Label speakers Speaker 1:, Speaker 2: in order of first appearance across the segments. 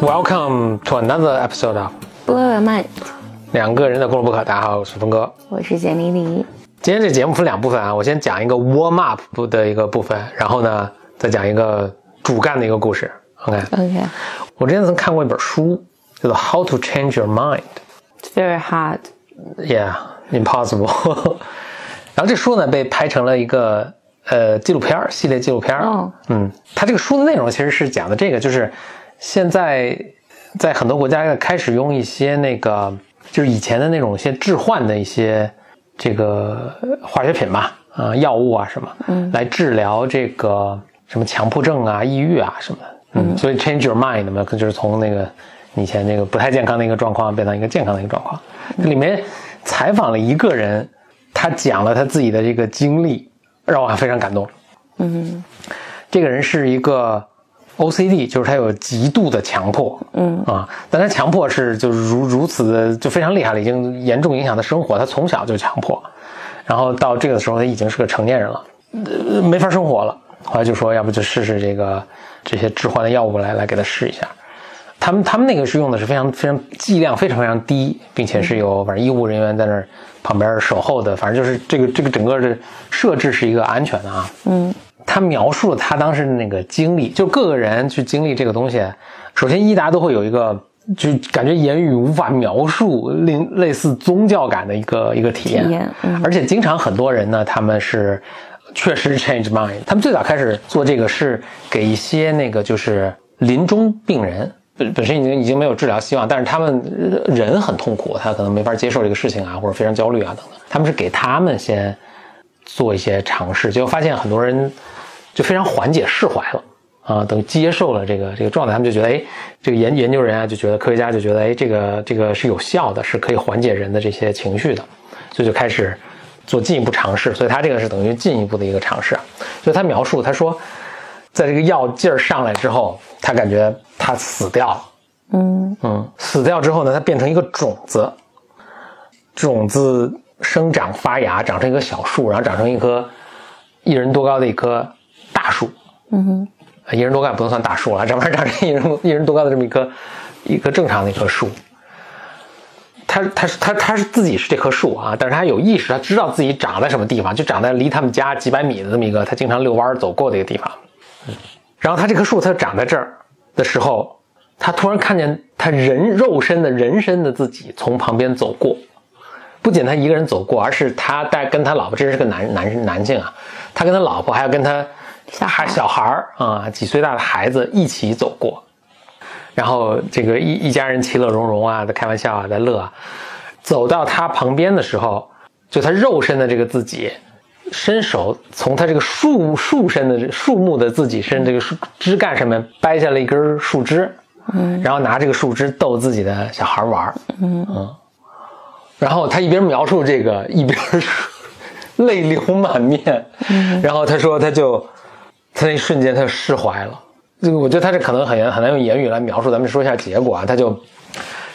Speaker 1: Welcome to another episode of
Speaker 2: Blow Your Mind，
Speaker 1: 两个人的公路不可。大家好，我是峰哥。
Speaker 2: 我是简丽丽。
Speaker 1: 今天这节目分两部分啊，我先讲一个 warm up 的一个部分，然后呢，再讲一个主干的一个故事。
Speaker 2: OK，OK，
Speaker 1: 我之前曾看过一本书，叫做《How to Change Your Mind》。
Speaker 2: It's very hard。
Speaker 1: Yeah, impossible。然后这书呢被拍成了一个呃纪录片儿系列纪录片儿。
Speaker 2: 哦
Speaker 1: 嗯，它这个书的内容其实是讲的这个，就是现在在很多国家开始用一些那个就是以前的那种一些置换的一些这个化学品吧，啊、药物啊什么，嗯，来治疗这个什么强迫症啊、抑郁啊什么的。嗯，所以 change your mind 嘛，就是从那个以前那个不太健康的一个状况变成一个健康的一个状况。这里面采访了一个人，他讲了他自己的这个经历，让我非常感动。
Speaker 2: 嗯
Speaker 1: 这个人是一个 OCD，就是他有极度的强迫，
Speaker 2: 嗯
Speaker 1: 啊，但他强迫是就如如此的就非常厉害了，已经严重影响他生活。他从小就强迫，然后到这个时候他已经是个成年人了，呃，没法生活了。后来就说，要不就试试这个这些致幻的药物来来给他试一下。他们他们那个是用的是非常非常剂量非常非常低，并且是有反正医务人员在那儿旁边守候的，反正就是这个这个整个的设置是一个安全的啊。
Speaker 2: 嗯
Speaker 1: 他描述了他当时的那个经历，就各个人去经历这个东西，首先伊达都会有一个，就感觉言语无法描述，令类似宗教感的一个一个体验，
Speaker 2: 体验嗯
Speaker 1: 而且经常很多人呢，他们是确实 change mind，他们最早开始做这个是给一些那个就是临终病人。本本身已经已经没有治疗希望，但是他们人很痛苦，他可能没法接受这个事情啊，或者非常焦虑啊等等。他们是给他们先做一些尝试，结果发现很多人就非常缓解释怀了啊，等于接受了这个这个状态，他们就觉得，哎，这个研研究人啊就觉得科学家就觉得，哎，这个这个是有效的，是可以缓解人的这些情绪的，所以就开始做进一步尝试。所以他这个是等于进一步的一个尝试啊。所以他描述，他说，在这个药劲儿上来之后，他感觉他死掉了。
Speaker 2: 嗯
Speaker 1: 嗯，死掉之后呢，它变成一个种子，种子生长发芽，长成一棵小树，然后长成一棵一人多高的一棵大树。
Speaker 2: 嗯哼
Speaker 1: 一人多高也不能算大树了，长反正长成一人一人多高的这么一棵一棵正常的一棵树。他他是他他是自己是这棵树啊，但是他有意识，他知道自己长在什么地方，就长在离他们家几百米的这么一个他经常遛弯儿走过的一个地方。然后他这棵树，它长在这儿的时候，他突然看见他人肉身的人身的自己从旁边走过，不仅他一个人走过，而是他带跟他老婆，这是个男男男性啊，他跟他老婆还有跟他还小孩儿啊、几岁大的孩子一起走过，然后这个一一家人其乐融融啊，在开玩笑啊，在乐啊，走到他旁边的时候，就他肉身的这个自己，伸手从他这个树树身的树木的自己身这个树枝干上面掰下了一根树枝，嗯，然后拿这个树枝逗自己的小孩玩儿。嗯。然后他一边描述这个，一边泪流满面，然后他说他就他那一瞬间他就释怀了。这个我觉得他这可能很难很难用言语来描述，咱们说一下结果啊。他就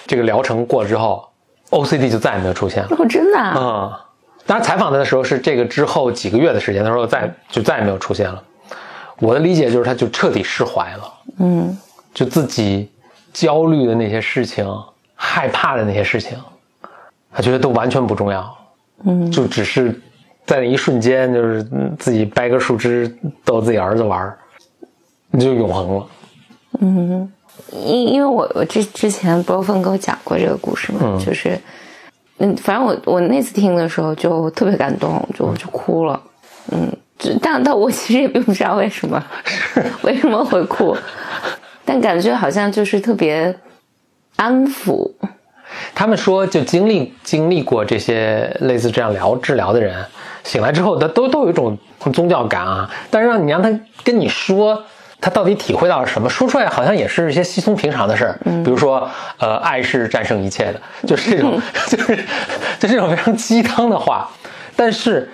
Speaker 1: 这个疗程过了之后，OCD 就再也没有出现了。
Speaker 2: 哦，真的啊？
Speaker 1: 嗯、当然采访他的时候是这个之后几个月的时间，他说再就再也没有出现了。我的理解就是他就彻底释怀了，
Speaker 2: 嗯
Speaker 1: 就自己焦虑的那些事情、害怕的那些事情，他觉得都完全不重要，
Speaker 2: 嗯
Speaker 1: 就只是在那一瞬间，就是嗯自己掰个树枝逗自己儿子玩儿，就永恒了。
Speaker 2: 嗯，因因为我我之之前波峰给我讲过这个故事嘛，就是嗯，反正我我那次听的时候就特别感动，就就哭了，嗯，就但但我其实也并不知道为什么 为什么会哭，但感觉好像就是特别安抚，
Speaker 1: 他们说，就经历经历过这些类似这样疗治疗的人，醒来之后，他都都有一种宗教感啊。但是让你让他跟你说，他到底体会到了什么，说出来好像也是一些稀松平常的事儿。比如说，呃，爱是战胜一切的，就是这种，就是就这种非常鸡汤的话。但是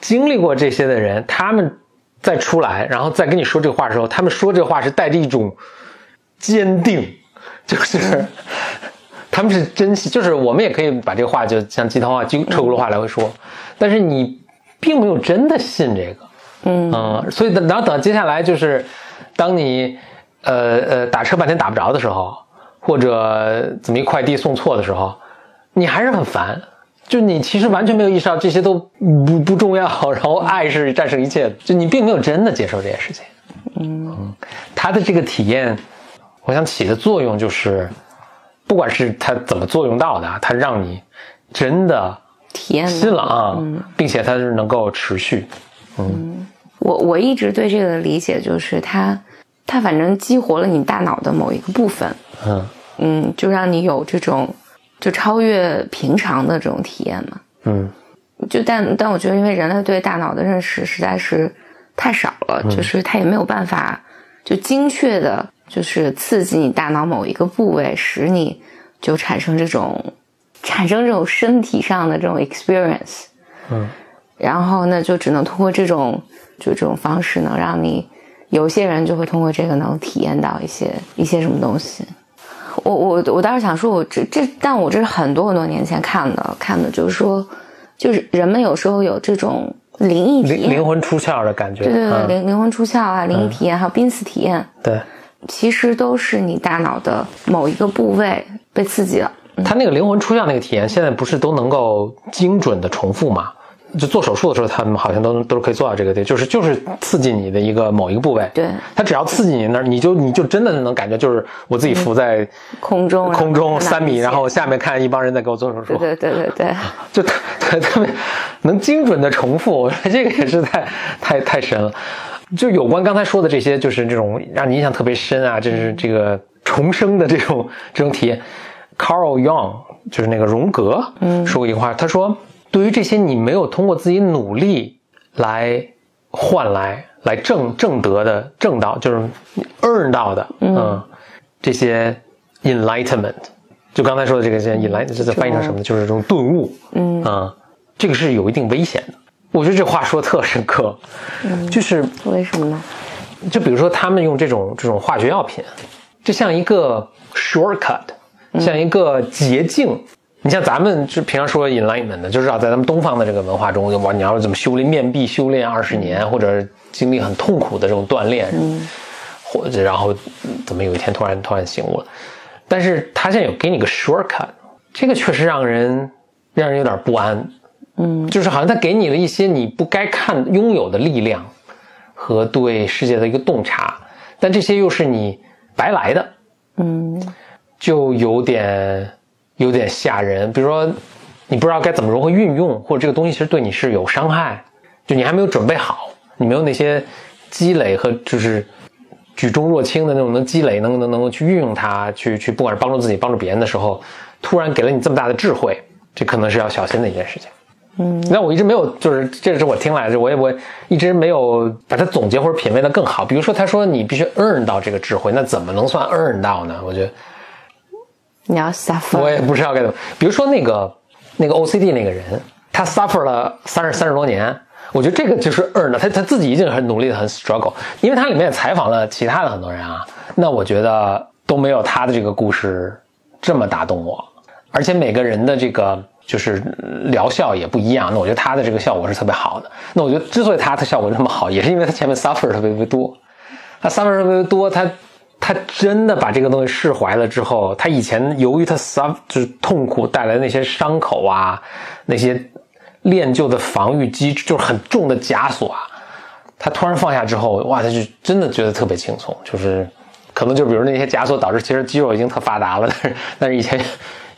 Speaker 1: 经历过这些的人，他们再出来，然后再跟你说这个话的时候，他们说这话是带着一种坚定，就是他们是珍惜，就是我们也可以把这个话就像鸡汤话、鸡车轱辘话来回说，但是你并没有真的信这个，嗯所以等然后等接下来就是当你呃呃打车半天打不着的时候，或者怎么一快递送错的时候，你还是很烦。就你其实完全没有意识到这些都不不重要，然后爱是战胜一切，就你并没有真的接受这件事情。嗯，他的这个体验，我想起的作用就是，不管是他怎么作用到的，他让你真的
Speaker 2: 体验
Speaker 1: 新了啊，并且它是能够持续。
Speaker 2: 我我一直对这个的理解就是它，它反正激活了你大脑的某一个部分，
Speaker 1: 嗯。
Speaker 2: 嗯，就让你有这种就超越平常的这种体验嘛。
Speaker 1: 嗯。
Speaker 2: 就但但我觉得，因为人类对大脑的认识实在是太少了，就是他也没有办法就精确的，就是刺激你大脑某一个部位，使你就产生这种产生这种身体上的这种 experience。
Speaker 1: 嗯，
Speaker 2: 然后呢，就只能通过这种就这种方式，能让你有些人就会通过这个能体验到一些一些什么东西。我我我倒是想说，我这这，但我这是很多很多年前看的，看的就是说，就是人们有时候有这种灵异体验，
Speaker 1: 灵灵魂出窍的感觉。
Speaker 2: 对对对，
Speaker 1: 嗯
Speaker 2: 灵灵魂出窍啊，灵异体验，还有濒死体验，
Speaker 1: 对，
Speaker 2: 其实都是你大脑的某一个部位被刺激了。
Speaker 1: 他那个灵魂出窍那个体验，现在不是都能够精准的重复吗？就做手术的时候，他们好像都都是可以做到这个的，就是就是刺激你的一个某一个部位。
Speaker 2: 对
Speaker 1: 他只要刺激你那儿，你就你就真的能感觉，就是我自己浮在
Speaker 2: 空中，
Speaker 1: 空中三米，然后下面看一帮人在给我做手术。
Speaker 2: 对对对对对，
Speaker 1: 就特特特别能精准的重复，我觉得这个也是太太太神了。就有关刚才说的这些，就是这种让你印象特别深啊，这是这个重生的这种这种体验。Carl Jung 就是那个荣格，嗯，说过一句话，他说，对于这些你没有通过自己努力来换来、来挣挣得的、挣到，就是 earn 到的，嗯，这些 enlightenment，就刚才说的这个现 enlighten，这翻译成什么呢？就是这种顿悟，嗯啊，这个是有一定危险的。我觉得这话说得特深刻，就是
Speaker 2: 为什么呢？
Speaker 1: 就比如说他们用这种这种化学药品，就像一个 shortcut，像一个捷径。你像咱们就平常说 enlightenment 的，就知道在咱们东方的这个文化中，哇，你要怎么修炼面壁修炼二十年，或者经历很痛苦的这种锻炼，或者然后怎么有一天突然突然醒悟了。但是他现在有给你个 shortcut，这个确实让人让人有点不安。嗯，就是好像他给你了一些你不该看拥有的力量和对世界的一个洞察，但这些又是你白来的，
Speaker 2: 嗯
Speaker 1: 就有点有点吓人。比如说，你不知道该怎么如何运用，或者这个东西其实对你是有伤害，就你还没有准备好，你没有那些积累和就是举重若轻的那种能积累，能能能够去运用它，去去不管是帮助自己、帮助别人的时候，突然给了你这么大的智慧，这可能是要小心的一件事情。
Speaker 2: 嗯，
Speaker 1: 那我一直没有，就是这是我听来的，我也我一直没有把它总结或者品味的更好。比如说，他说你必须 earn 到这个智慧，那怎么能算 earn 到呢？我觉得
Speaker 2: 你要 suffer，
Speaker 1: 我也不知道该怎么。比如说那个那个 OCD 那个人，他 suffer 了三十三十多年，我觉得这个就是 earn 的，他他自己已经很努力的很 struggle，因为他里面也采访了其他的很多人啊，那我觉得都没有他的这个故事这么打动我，而且每个人的这个就是疗效也不一样，那我觉得他的这个效果是特别好的。那我觉得之所以他的效果这么好，也是因为他前面 suffer 特别特别多，他 suffer 特别多，他他真的把这个东西释怀了之后，他以前由于他伤就是痛苦带来的那些伤口啊，那些练就的防御机制，就是很重的枷锁啊，他突然放下之后，哇，他就真的觉得特别轻松，就是可能就比如那些枷锁导致其实肌肉已经特发达了，但是 但是以前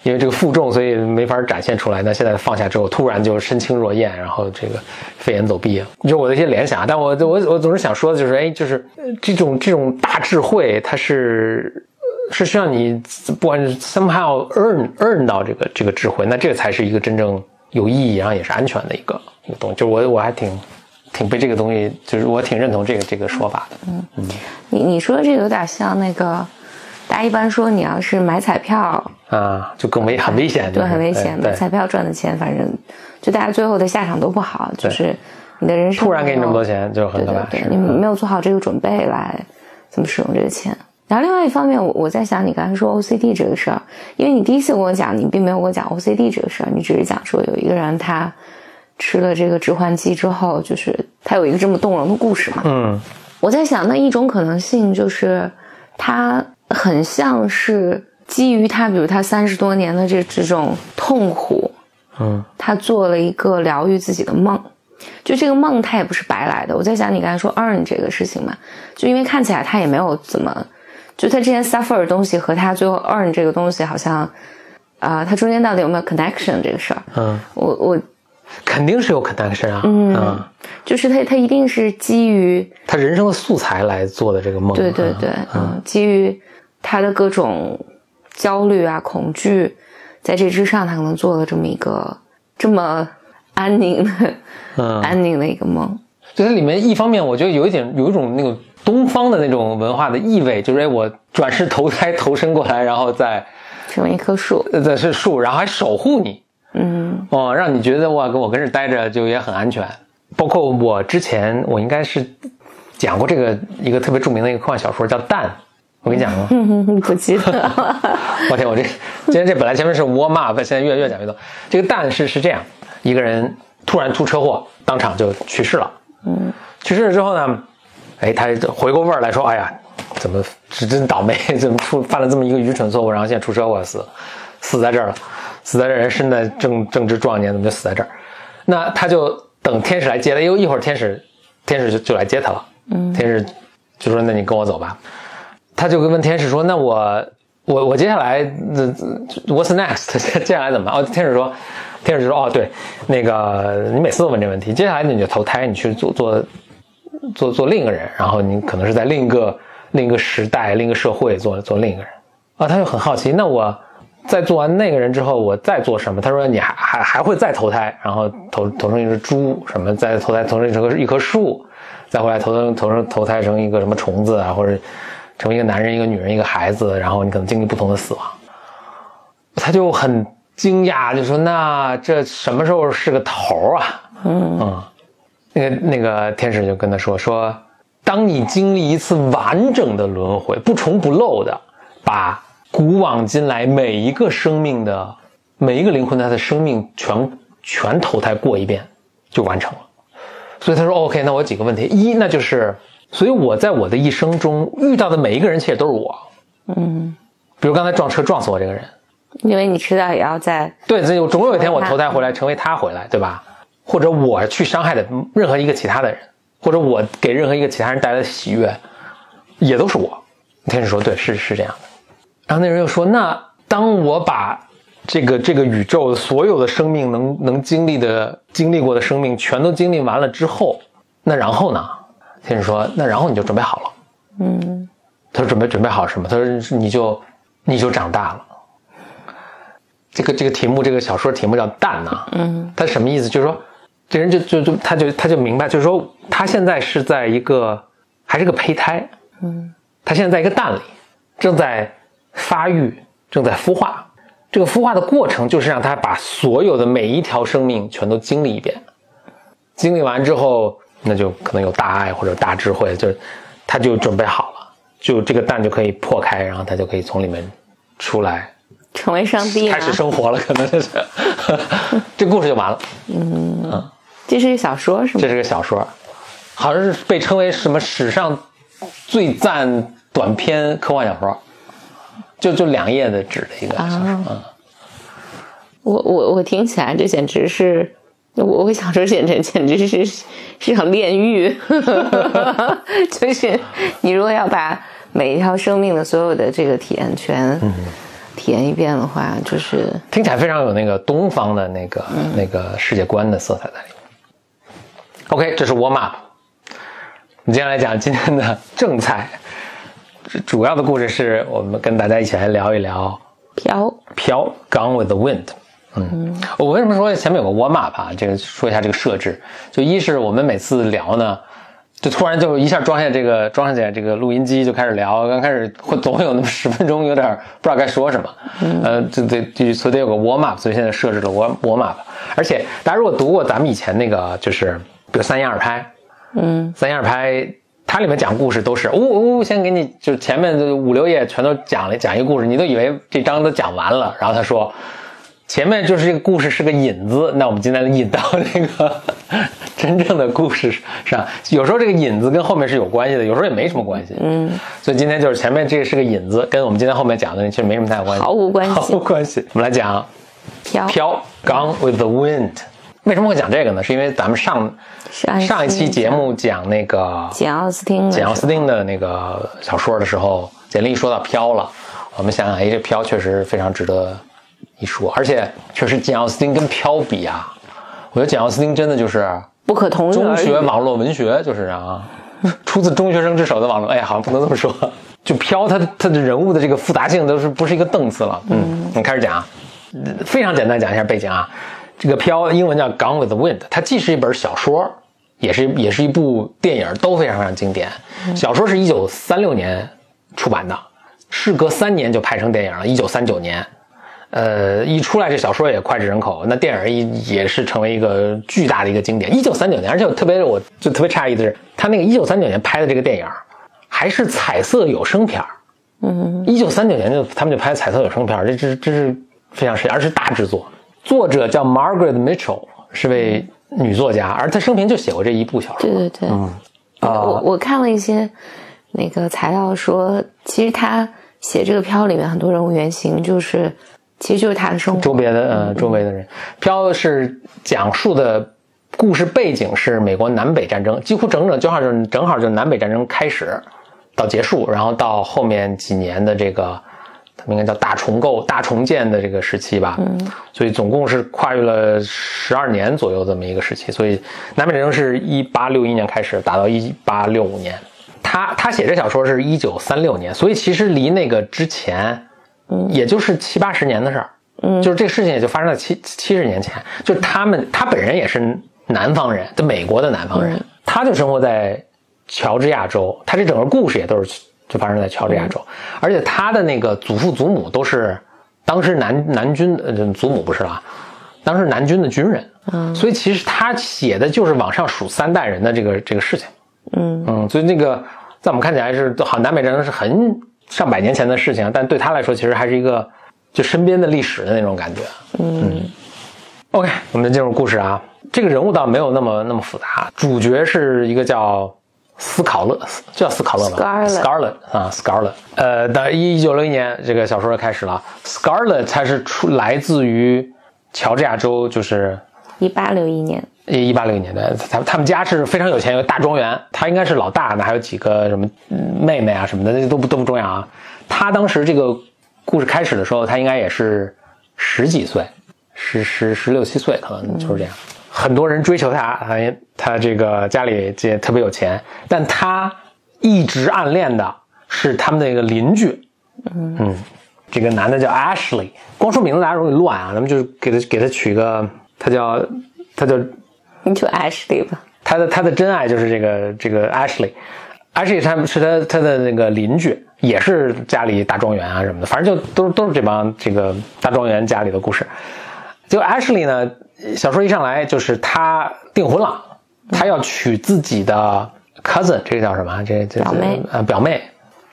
Speaker 1: 因为这个负重，所以没法展现出来。那现在放下之后，突然就身轻若燕，然后这个飞檐走壁，就我的一些联想。但我我我总是想说的就是，哎，就是这种这种大智慧，它是是需要你不管是 somehow earn earn 到这个这个智慧，那这个才是一个真正有意义，然后也是安全的一个一个东西。就我我还挺挺被这个东西，就是我挺认同这个这个说法的。
Speaker 2: 嗯嗯你你说这个有点像那个，大家一般说你要是买彩票，
Speaker 1: 啊，就更危很危险，
Speaker 2: 对，很危险。买彩票赚的钱，反正就大家最后的下场都不好，就是你的人生
Speaker 1: 突然给你这么多钱，就很可怕。
Speaker 2: 对对对，
Speaker 1: 是
Speaker 2: 你没有做好这个准备来怎么使用这个钱。然后另外一方面，我我在想你刚才说 OCD 这个事儿，因为你第一次跟我讲，你并没有跟我讲 OCD 这个事儿，你只是讲说有一个人他吃了这个致幻剂之后，就是他有一个这么动容的故事嘛。
Speaker 1: 嗯
Speaker 2: 我在想，那一种可能性就是他很像是基于他，比如他三十多年的这这种痛苦，
Speaker 1: 嗯
Speaker 2: 他做了一个疗愈自己的梦。就这个梦，他也不是白来的。我在想，你刚才说 earn 这个事情嘛，就因为看起来他也没有怎么，就他之前 suffer 的东西和他最后 earn 这个东西，好像啊、他中间到底有没有 connection 这个事儿，
Speaker 1: 嗯，
Speaker 2: 我我
Speaker 1: 肯定是有 connection 啊。嗯，
Speaker 2: 就是他他一定是基于
Speaker 1: 他人生的素材来做的这个梦。
Speaker 2: 对对对，嗯，基于他的各种焦虑啊、恐惧，在这之上，他可能做了这么一个这么安宁的、
Speaker 1: 嗯。
Speaker 2: 安宁的一个梦。
Speaker 1: 就它里面一方面，我觉得有一点有一种那个东方的那种文化的意味，就是哎，我转世投胎投身过来，然后再
Speaker 2: 成为一棵树，
Speaker 1: 呃再是树，然后还守护你，
Speaker 2: 嗯。
Speaker 1: 哦，让你觉得哇，跟我跟这待着就也很安全。包括我之前我应该是讲过这个一个特别著名的一个科幻小说叫《蛋》，我跟你讲过。
Speaker 2: 嗯，不记得了。
Speaker 1: 我天，我这今天这本来前面是 warm up，现在越越讲越多。这个但是是这样，一个人突然出车祸，当场就去世了。
Speaker 2: 嗯
Speaker 1: 去世了之后呢，哎，他回过味儿来说，哎呀，怎么是真倒霉，怎么出犯了这么一个愚蠢错误，然后现在出车祸死，死在这儿了，死在这儿，人身在正正值壮年，怎么就死在这儿？那他就等天使来接他，因为一会儿天使天使就就来接他了。
Speaker 2: 嗯
Speaker 1: 天使就说：“那你跟我走吧。”他就问天使说：“那我我我接下来 what's next？接下来怎么办？”哦，天使说，天使说：“哦，对，那个你每次都问这问题，接下来你就投胎，你去做做做做另一个人，然后你可能是在另一个另一个时代、另一个社会做做另一个人。”啊，他就很好奇，那我在做完那个人之后，我再做什么？他说：“你还还还会再投胎，然后投投成一只猪，什么再投胎投成一棵一棵树。”再回来投生投成投胎成一个什么虫子啊，或者成为一个男人、一个女人、一个孩子，然后你可能经历不同的死亡。他就很惊讶，就说：“那这什么时候是个头啊？”嗯那个那个天使就跟他说：“说当你经历一次完整的轮回，不重不漏的，把古往今来每一个生命的每一个灵魂他的生命全全投胎过一遍，就完成了。”所以他说：“OK，那我有几个问题，一那就是，所以我在我的一生中遇到的每一个人，其实都是我。
Speaker 2: 嗯，
Speaker 1: 比如刚才撞车撞死我这个人，
Speaker 2: 因为你迟早也要在
Speaker 1: 对，这有总有一天我投胎回来，成为他回来，对吧？或者我去伤害的任何一个其他的人，或者我给任何一个其他人带来的喜悦，也都是我。天使说：对，是是这样的。然后那人又说：那当我把这个这个宇宙所有的生命能能经历的经历过的生命全都经历完了之后，那然后呢？天使说：那然后你就准备好了。
Speaker 2: 嗯
Speaker 1: 他说准备准备好什么？他说你就你就长大了。这个这个题目，这个小说题目叫“蛋”呐，
Speaker 2: 嗯
Speaker 1: 他什么意思？就是说，这人就就就他就他就明白，就是说他现在是在一个还是个胚胎，
Speaker 2: 嗯
Speaker 1: 他现在在一个蛋里，正在发育，正在孵化。这个孵化的过程就是让他把所有的每一条生命全都经历一遍。经历完之后，那就可能有大爱或者大智慧，就是他就准备好了，就这个蛋就可以破开，然后他就可以从里面出来，
Speaker 2: 成为上帝
Speaker 1: 开始？生活了，可能就是这故事就完了。
Speaker 2: 嗯这是一个小说是吗
Speaker 1: 这？是个小说，好像是被称为什么史上最赞短篇科幻小说，就就两页的纸的一个小说。
Speaker 2: 啊
Speaker 1: 嗯
Speaker 2: 我我我听起来这简直是，我我会想说简直简直是是场炼狱，就是你如果要把每一条生命的所有的这个体验全体验一遍的话，就是
Speaker 1: 听起来非常有那个东方的那个、那个世界观的色彩在里面。OK，这是 warm up。我们接下来讲今天的正菜，主要的故事是我们跟大家一起来聊一聊
Speaker 2: 飘
Speaker 1: 飘 Gone with the Wind。嗯，我为什么说前面有个 warm up 啊？这个说一下这个设置，就一是我们每次聊呢，就突然就一下装下这个装上去这个录音机就开始聊，刚开始会总会有那么十分钟有点不知道该说什么，呃，这得就所以得有个 warm up，所以现在设置了 warm warm up。而且大家如果读过咱们以前那个就是比如三言二拍，
Speaker 2: 嗯
Speaker 1: 三言二拍它里面讲故事都是呜呜，先给你就前面五六页全都讲了讲一个故事，你都以为这章都讲完了，然后他说前面就是这个故事是个引子，那我们今天引到那个 真正的故事上。有时候这个引子跟后面是有关系的，有时候也没什么关系。嗯，所以今天就是前面这个是个引子，跟我们今天后面讲的其实没什么太大关系，
Speaker 2: 毫无关系，
Speaker 1: 毫无关系。我们来讲
Speaker 2: 飘
Speaker 1: 飘，Gone with the Wind。为什么会讲这个呢？是因为咱们上上一期节目讲那个
Speaker 2: 简奥斯汀
Speaker 1: 简奥斯汀的那个小说的时候，简历说到飘了，我们想想，哎，这飘确实非常值得一说，而且确实简奥斯汀跟飘比啊，我觉得简奥斯汀真的就是
Speaker 2: 不可同日
Speaker 1: 中学网络文学就是啊，出自中学生之手的网络，哎，好像不能这么说，就飘他他的人物的这个复杂性都是不是一个档次了。嗯，我们开始讲，非常简单讲一下背景啊。这个飘英文叫《Gone with the Wind》，它既是一本小说，也是也是一部电影，都非常非常经典。小说是一九三六年出版的，事隔三年就拍成电影了。一九三九年，呃，一出来这小说也脍炙人口，那电影也也是成为一个巨大的一个经典。一九三九年，而且特别我就特别诧异的是，他那个一九三九年拍的这个电影还是彩色有声片嗯，一九三九年就他们就拍彩色有声片这这这是非常神，而是大制作。作者叫 Margaret Mitchell，是位女作家，而她生平就写过这一部小说。
Speaker 2: 对对对，嗯，我我看了一些那个材料说，其实她写这个片里面很多人物原型，就是其实就是他的生活
Speaker 1: 周边的呃周围的人。飘是讲述的故事背景是美国南北战争，几乎整整就好就正好就南北战争开始到结束，然后到后面几年的这个。他们应该叫大重构、大重建的这个时期吧，嗯，所以总共是跨越了十二年左右这么一个时期。所以南北战争是一八六一年开始，打到一八六五年。他他写这小说是一九三六年，所以其实离那个之前，嗯，也就是七八十年的事儿，嗯，就是这个事情也就发生在七七十年前。就是他们他本人也是南方人，在美国的南方人，他就生活在乔治亚州，他这整个故事也都是。就发生在乔治亚州，而且他的那个祖父祖母都是当时南南军，呃，祖母不是啦，当时南军的军人，嗯，所以其实他写的就是往上数三代人的这个这个事情，嗯。嗯，所以那个在我们看起来是好南北战争是很上百年前的事情，但对他来说其实还是一个就身边的历史的那种感觉，嗯，OK，我们进入故事啊，这个人物倒没有那么那么复杂，主角是一个叫。斯考勒，叫斯考勒
Speaker 2: 吧
Speaker 1: ？Scarlet 啊，Scarlet。呃，到一九六一年，这个小说开始了。Scarlet 它是出来自于乔治亚州，就是
Speaker 2: 一八六一年，
Speaker 1: 一八六一年代。他他们家是非常有钱，有大庄园。他应该是老大，那还有几个什么妹妹啊什么的，那都不都不重要啊。他当时这个故事开始的时候，他应该也是十几岁，十十十六七岁，可能就是这样。很多人追求他，他他这个家里这特别有钱，但他一直暗恋的是他们那个邻居，嗯，这个男的叫 Ashley，光说名字大家容易乱啊，咱们就给他给他取个，他叫他叫
Speaker 2: 你就 Ashley 吧，
Speaker 1: 他的他的真爱就是这个这个 Ashley，Ashley 他是他他的那个邻居，也是家里大庄园啊什么的，反正就都都是这帮这个大庄园家里的故事，就 Ashley 呢。小说一上来就是他订婚了，他要娶自己的 cousin，这个叫什么？这这
Speaker 2: 表妹
Speaker 1: 呃表妹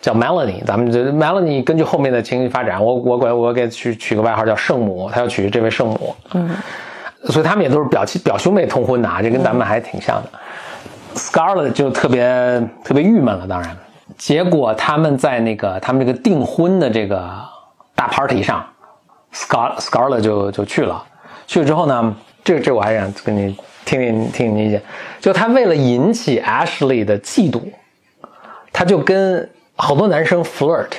Speaker 1: 叫 Melanie，咱们这 Melanie 根据后面的情绪发展，我我管我给取取个外号叫圣母，他要娶这位圣母。嗯，所以他们也都是表亲表兄妹通婚的啊，这跟咱们还挺像的。Scarlett 就特别特别郁闷了，当然，结果他们在那个他们这个订婚的这个大 party 上，Scar Scarlett 就就去了。去了之后呢，这这我还想跟你听听听你意见。就他为了引起 Ashley 的嫉妒，他就跟好多男生 flirt。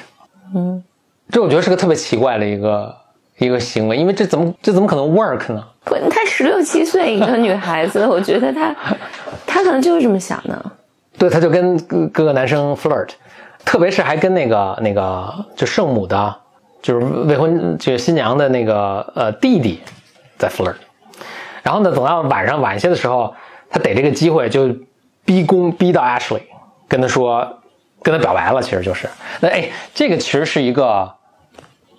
Speaker 1: 嗯，这我觉得是个特别奇怪的一个一个行为，因为这怎么这怎么可能 work 呢？
Speaker 2: 不，她十六七岁一个女孩子，我觉得她她可能就是这么想的。
Speaker 1: 对，她就跟各个男生 flirt，特别是还跟那个那个就圣母的，就是未婚就是新娘的那个呃弟弟。在 flirt，然后呢，等到晚上晚些的时候，他逮这个机会就逼宫逼到 Ashley，跟他说，跟他表白了，其实就是，那哎，这个其实是一个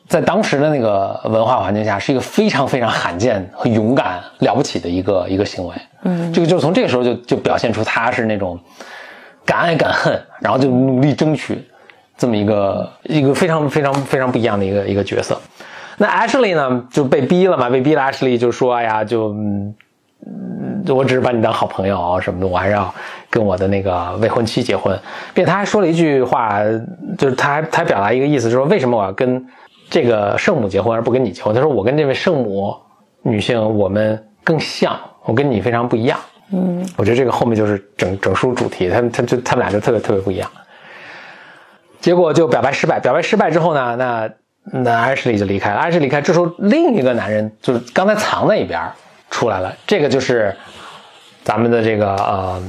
Speaker 1: 在当时的那个文化环境下，是一个非常非常罕见和勇敢了不起的一个一个行为。嗯，这个就是从这个时候就就表现出他是那种敢爱敢恨，然后就努力争取这么一个一个非常非常非常不一样的一个一个角色。那 Ashley 呢就被逼了嘛，被逼了。Ashley 就说：“哎呀，就嗯，我只是把你当好朋友什么的，我还是要跟我的那个未婚妻结婚。”并且他还说了一句话，就是他还他还表达一个意思，就是说为什么我要跟这个圣母结婚而不跟你结婚？他说：“我跟这位圣母女性，我们更像，我跟你非常不一样。”嗯，我觉得这个后面就是整整书主题，他们他就他们俩就特别特别不一样。结果就表白失败，表白失败之后呢，那。那艾什莉就离开了。艾什莉离开，这时候另一个男人就是刚才藏在一边出来了。这个就是咱们的这个呃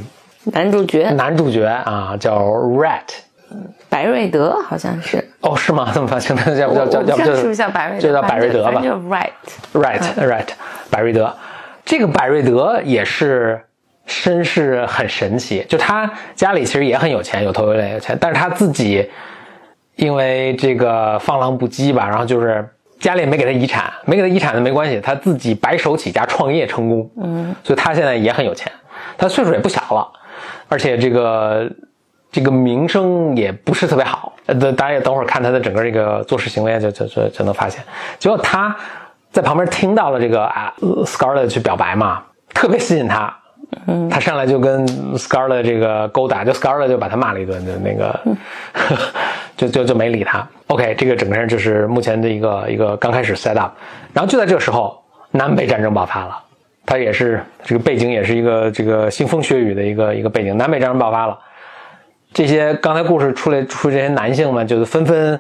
Speaker 2: 男主角，
Speaker 1: 男主角啊，叫 Rat，
Speaker 2: 白瑞德好像是。
Speaker 1: 哦，是吗？这么发，现在叫不叫叫叫
Speaker 2: 不是不是叫白瑞德，
Speaker 1: 就叫白瑞德吧。
Speaker 2: 就 Rat，Rat，Rat，
Speaker 1: 白瑞德。这个白瑞德也是身世很神奇，就他家里其实也很有钱，有头有脸有钱，但是他自己。因为这个放浪不羁吧，然后就是家里没给他遗产，没给他遗产的没关系，他自己白手起家创业成功，嗯，所以他现在也很有钱，他岁数也不小了，而且这个这个名声也不是特别好，呃，大家也等会儿看他的整个这个做事行为就就就就能发现，结果他在旁边听到了这个啊，Scarlett 去表白嘛，特别吸引他。嗯，他上来就跟 Scarlett 这个勾搭，就 Scarlett 就把他骂了一顿，就那个，就就就没理他。OK，这个整个人就是目前的一个一个刚开始 set up，然后就在这个时候，南北战争爆发了。他也是这个背景，也是一个这个腥风血雨的一个一个背景。南北战争爆发了，这些刚才故事出来出这些男性们，就是纷纷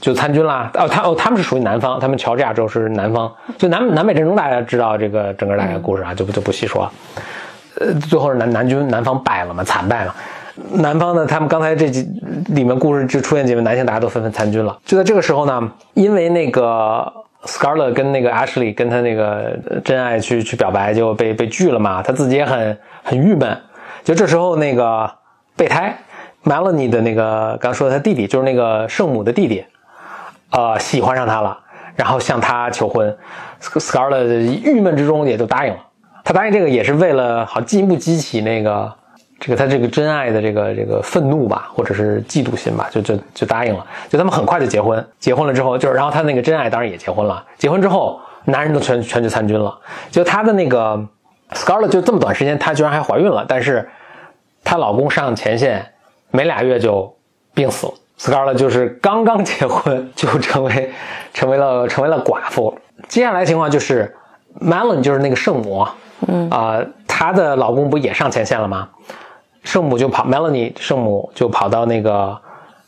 Speaker 1: 就参军啦。哦，他哦，他们是属于南方，他们乔治亚州是南方。就南南北战争，大家知道这个整个大概故事啊，就不就不细说了。呃，最后是南南军南方败了嘛，惨败嘛。南方呢，他们刚才这几里面故事就出现几位男性，大家都纷纷参军了。就在这个时候呢，因为那个 Scarlett 跟那个 Ashley 跟他那个真爱去去表白，就被被拒了嘛，他自己也很很郁闷。就这时候，那个备胎 Melanie 的那个刚说他弟弟，就是那个圣母的弟弟，呃，喜欢上他了，然后向他求婚。Scarlett 郁闷之中也就答应了。他答应这个也是为了好进一步激起那个这个他这个真爱的这个这个愤怒吧，或者是嫉妒心吧，就就就答应了。就他们很快就结婚，结婚了之后，就是然后他那个真爱当然也结婚了。结婚之后，男人都全全去参军了。就她的那个 Scarlett 就这么短时间，她居然还怀孕了。但是她老公上前线没俩月就病死了。Scarlett 就是刚刚结婚就成为成为了成为了寡妇。接下来情况就是 Melon 就是那个圣母。嗯啊，她的老公不也上前线了吗？圣母就跑，Melanie 圣母就跑到那个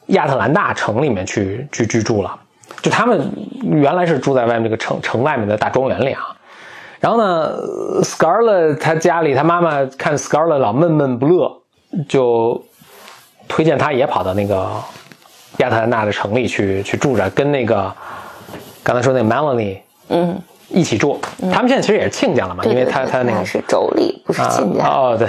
Speaker 1: 亚特兰大城里面去去居住了。就他们原来是住在外面这个城城外面的大庄园里啊。然后呢，Scarlett 她家里，她妈妈看 Scarlett 老闷闷不乐，就推荐他也跑到那个亚特兰大的城里去去住着，跟那个刚才说那个 Melanie，嗯。一起住，他们现在其实也是亲家了嘛，因为他他那个
Speaker 2: 是妯娌，不是亲家。
Speaker 1: 哦，对。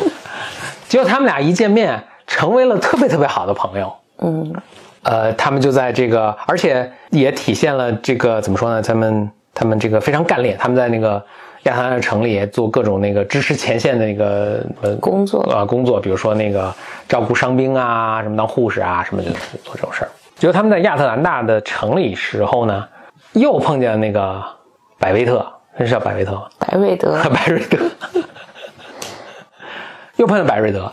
Speaker 1: 结果他们俩一见面，成为了特别特别好的朋友。嗯，呃，他们就在这个，而且也体现了这个怎么说呢？他们他们这个非常干练，他们在那个亚特兰大城里做各种那个支持前线的那个
Speaker 2: 呃工作
Speaker 1: 啊工作，比如说那个照顾伤兵啊，什么当护士啊，什么就做这种事儿。结果他们在亚特兰大的城里时候呢。又碰见那个百威特，那是叫百威特吗？
Speaker 2: 百瑞德，
Speaker 1: 百瑞德，又碰见百瑞德，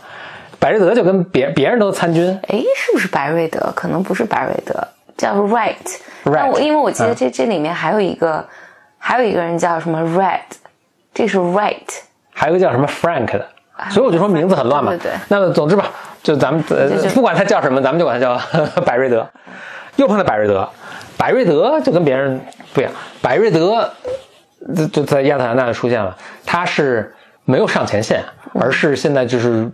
Speaker 1: 百瑞德就跟别别人都参军，
Speaker 2: 哎，是不是百瑞德？可能不是百瑞德，叫 Right，Right。因为我记得这这里面还有一个，还有一个人叫什么 Red，这是 Right，
Speaker 1: 还有个叫什么 Frank 的，所以我就说名字很乱嘛。
Speaker 2: 对对。
Speaker 1: 那么总之吧，就咱们呃，不管他叫什么，咱们就管他叫 百瑞德。又碰到百瑞德。百瑞德就跟别人不一样，百瑞德就就在亚特兰大出现了。他是没有上前线，而是现在就是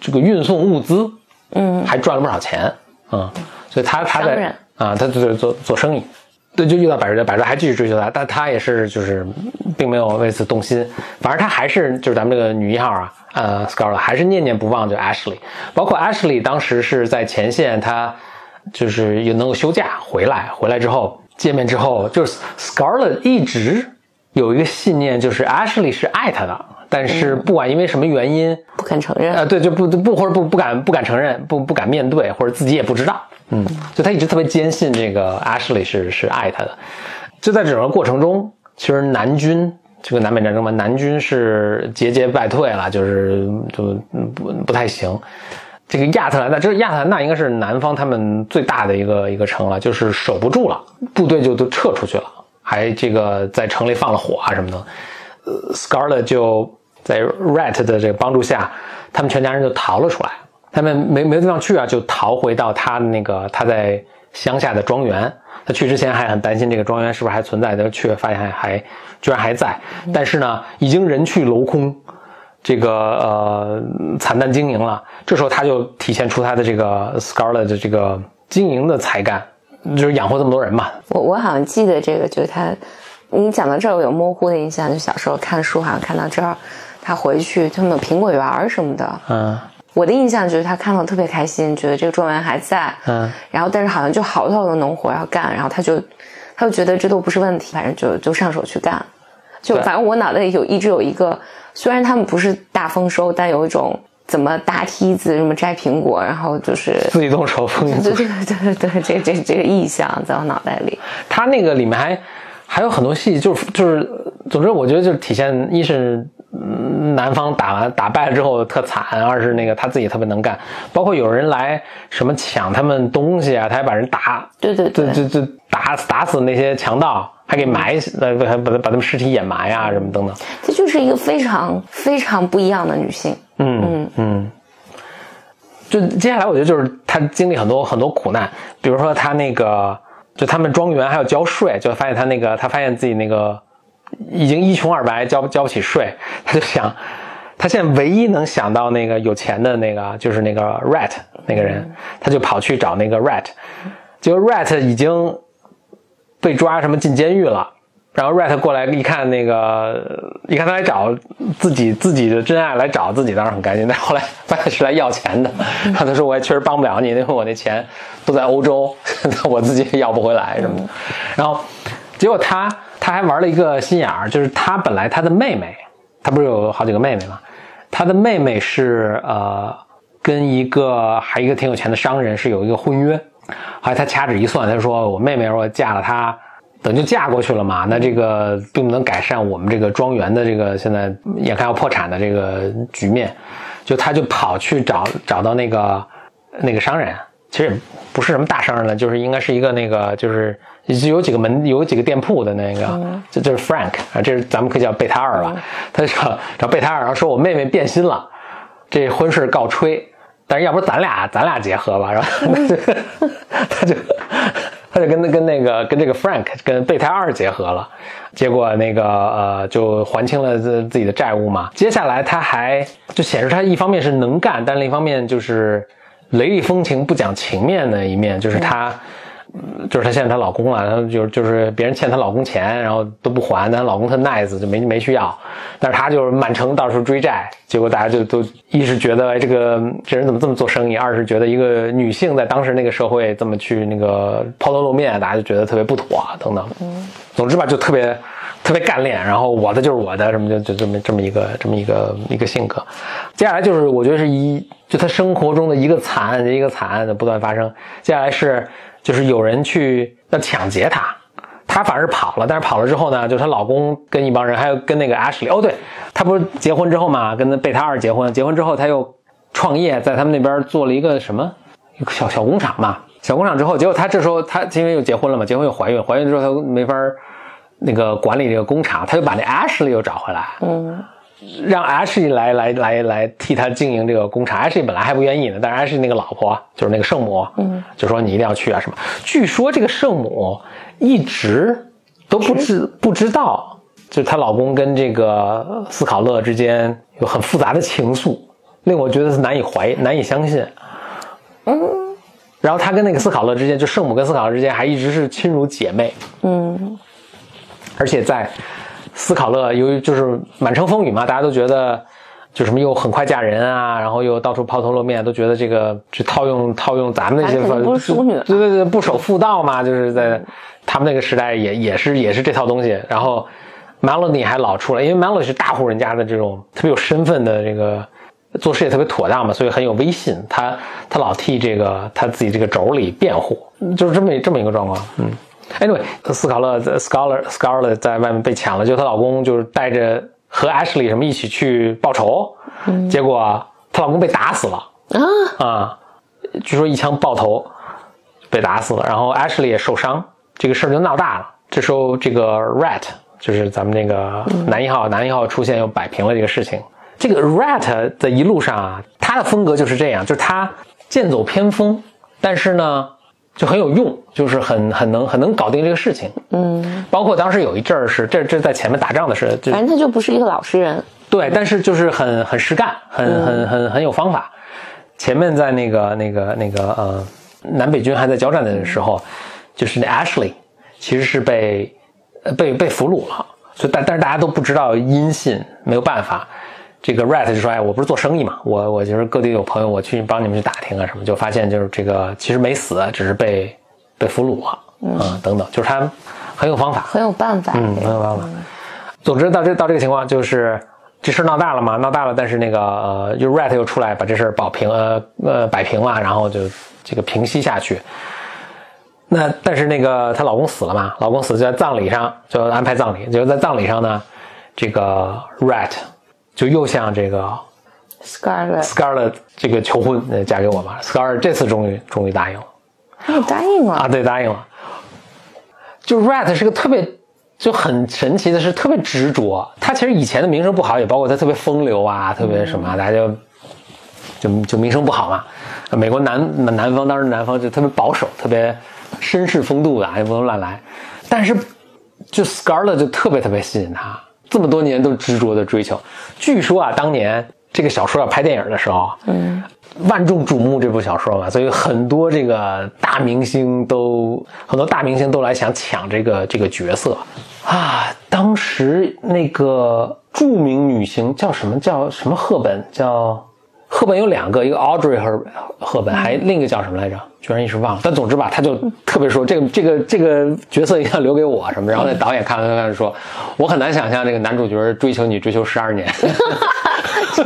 Speaker 1: 这个运送物资，嗯，还赚了不少钱，嗯，所以他他在啊，他做做做生意，对，就遇到百瑞德，百瑞德还继续追求他，但他也是就是并没有为此动心，反而他还是就是咱们这个女一号啊，呃，Scarlett 还是念念不忘就 Ashley，包括 Ashley 当时是在前线，他。就是也能够休假回来，回来之后见面之后，就是 Scarlett 一直有一个信念，就是 Ashley 是爱他的，但是不管因为什么原因，
Speaker 2: 不肯承认。
Speaker 1: 呃，对，就不不或者不不敢不敢承认，不不敢面对，或者自己也不知道。嗯，就他一直特别坚信这个 Ashley 是是爱他的。就在整个过程中，其实南军这个南北战争嘛，南军是节节败退了，就是就不不太行。这个亚特兰大，这个亚特兰大应该是南方他们最大的一个一个城了，就是守不住了，部队就都撤出去了，还这个在城里放了火啊什么的。，Scarlett 就在 Rat 的这个帮助下，他们全家人就逃了出来。他们没没地方去啊，就逃回到他那个他在乡下的庄园。他去之前还很担心这个庄园是不是还存在，但去发现还还居然还在。但是呢，已经人去楼空。这个呃惨淡经营了，这时候他就体现出他的这个 Scarlett 的这个经营的才干，就是养活这么多人嘛。
Speaker 2: 我我好像记得这个，就是他，你讲到这儿我有模糊的印象，就小时候看书好像看到这儿，他回去他们有苹果园什么的，嗯，我的印象就是他看到特别开心，觉得这个状元还在，嗯，然后但是好像就好多好多农活要干，然后他就他就觉得这都不是问题，反正就就上手去干，就反正我脑袋里有一直有一个。虽然他们不是大丰收，但有一种怎么搭梯子、什么摘苹果，然后就是
Speaker 1: 自己动手，
Speaker 2: 对对对对对，这这这个意象在我脑袋里。
Speaker 1: 他那个里面还还有很多戏，就是就是，总之我觉得就是体现一是南方打完打败了之后特惨，二是那个他自己特别能干，包括有人来什么抢他们东西啊，他还把人打，
Speaker 2: 对对对，
Speaker 1: 就就打打死那些强盗。还给埋死，呃，还把把他们尸体掩埋啊，什么等等。
Speaker 2: 这就是一个非常非常不一样的女性。嗯嗯嗯。
Speaker 1: 就接下来，我觉得就是她经历很多很多苦难，比如说她那个，就他们庄园还要交税，就发现她那个，她发现自己那个已经一穷二白，交交不起税，他就想，他现在唯一能想到那个有钱的那个，就是那个 Rat 那个人，他就跑去找那个 Rat，结果 Rat 已经。被抓什么进监狱了，然后 Rat 过来一看那个，一看他来找自己自己的真爱来找自己，当然很开心。但后来发现是来要钱的，然后他说我也确实帮不了你，因为我那钱都在欧洲，我自己也要不回来什么的。然后结果他他还玩了一个心眼儿，就是他本来他的妹妹，他不是有好几个妹妹吗？他的妹妹是呃跟一个还一个挺有钱的商人是有一个婚约。后来他掐指一算，他说：“我妹妹如果嫁了他，等就嫁过去了嘛。那这个并不能改善我们这个庄园的这个现在眼看要破产的这个局面。就他就跑去找找到那个那个商人，其实不是什么大商人了，就是应该是一个那个就是有几个门有几个店铺的那个，这就是 Frank 啊，这是咱们可以叫贝塔二吧。他就找找贝塔尔，然后说我妹妹变心了，这婚事告吹。”但是要不咱俩咱俩结合吧，然后 他就他就跟跟那个跟这个 Frank 跟备胎二结合了，结果那个呃就还清了自自己的债务嘛。接下来他还就显示他一方面是能干，但另一方面就是雷厉风行不讲情面的一面，就是他。就是她现在她老公了，她就就是别人欠她老公钱，然后都不还，但她老公特 nice 就没没去要，但是她就是满城到处追债，结果大家就都一是觉得这个这人怎么这么做生意，二是觉得一个女性在当时那个社会这么去那个抛头露面，大家就觉得特别不妥等等。总之吧，就特别特别干练，然后我的就是我的，什么就就这么这么一个这么一个一个性格。接下来就是我觉得是一就她生活中的一个惨案一个惨案的不断发生。接下来是。就是有人去要抢劫她，她反而跑了。但是跑了之后呢，就是她老公跟一帮人，还有跟那个 Ashley。哦，对，她不是结婚之后嘛，跟那贝塔二结婚。结婚之后，她又创业，在他们那边做了一个什么一个小小工厂嘛。小工厂之后，结果她这时候她因为又结婚了嘛，结婚又怀孕，怀孕之后她没法那个管理这个工厂，她就把那 Ashley 又找回来。嗯。让 Ashley 来来来来替他经营这个工厂，Ashley 本来还不愿意呢，但是 Ashley 那个老婆就是那个圣母，嗯，就说你一定要去啊什么。据说这个圣母一直都不知不知道，就是她老公跟这个斯考勒之间有很复杂的情愫，令我觉得是难以怀难以相信。嗯，然后她跟那个斯考勒之间，就圣母跟斯考勒之间还一直是亲如姐妹。嗯，而且在。斯考勒由于就是满城风雨嘛，大家都觉得就什么又很快嫁人啊，然后又到处抛头露面，都觉得这个就套用套用咱们那些
Speaker 2: 不是淑女，
Speaker 1: 对对对，不守妇道嘛，就是在他们那个时代也也是也是这套东西。然后 Melody 还老出来，因为 Melody 是大户人家的这种特别有身份的这个做事也特别妥当嘛，所以很有威信。他他老替这个他自己这个妯娌辩护，就是这么这么一个状况。嗯，Anyway，斯考勒，scholar，scarlet 在外面被抢了，就她老公就是带着和 Ashley 什么一起去报仇，结果她老公被打死了
Speaker 2: 啊
Speaker 1: 啊，据说一枪爆头被打死了，然后 Ashley 也受伤，这个事儿就闹大了。这时候这个 Rat 就是咱们那个男一号，男一号出现又摆平了这个事情。这个 Rat 的一路上啊，他的风格就是这样，就是他剑走偏锋，但是呢就很有用，就是很很能很能搞定这个事情。
Speaker 2: 嗯，
Speaker 1: 包括当时有一阵儿是这这在前面打仗的是，就
Speaker 2: 反正他就不是一个老实人。
Speaker 1: 对，但是就是很很实干，很很很很有方法。前面在那个那个那个呃南北军还在交战的时候，就是那 Ashley 其实是被呃被被俘虏了，所以但但是大家都不知道音信，没有办法。这个 Rat 就说：“哎，我不是做生意嘛，我我就是各地有朋友，我去帮你们去打听啊什么，就发现就是这个其实没死，只是被被俘虏了，嗯，等等，就是他很有方法，
Speaker 2: 很有办法。
Speaker 1: 嗯，很有办法。总之到这到这个情况，就是这事儿闹大了嘛，闹大了，但是那个呃，就 Rat 又出来把这事儿保平，呃呃摆平了，然后就这个平息下去。那但是那个她老公死了嘛，老公死就在葬礼上就安排葬礼，就在葬礼上呢，这个 Rat 就又向这个 Scarlet，Scarlett 这个求婚，呃嫁给我吧。Scarlett 这次终于终于答应了。
Speaker 2: 他也答应了。
Speaker 1: 啊，对，答应了。就 Rat 是个特别就很神奇的是特别执着，他其实以前的名声不好，也包括他特别风流啊，特别什么啊，大家就就就名声不好嘛。美国南南方当时南方就特别保守，特别绅士风度的，也不能乱来。但是就 Scarlett 就特别特别吸引他，这么多年都执着的追求。据说啊，当年这个小说要拍电影的时候，
Speaker 2: 嗯，
Speaker 1: 万众瞩目这部小说嘛，所以很多这个大明星都很多大明星都来想抢这个这个角色啊。当时那个著名女星叫什么叫什么赫本叫。赫本有两个，一个 Audrey 和赫本，还另一个叫什么来着？居然一时忘了。但总之吧，他就特别说这个这个这个角色一定要留给我什么。然后那导演看了看看说，我很难想象这个男主角追求你追求十二年。
Speaker 2: 这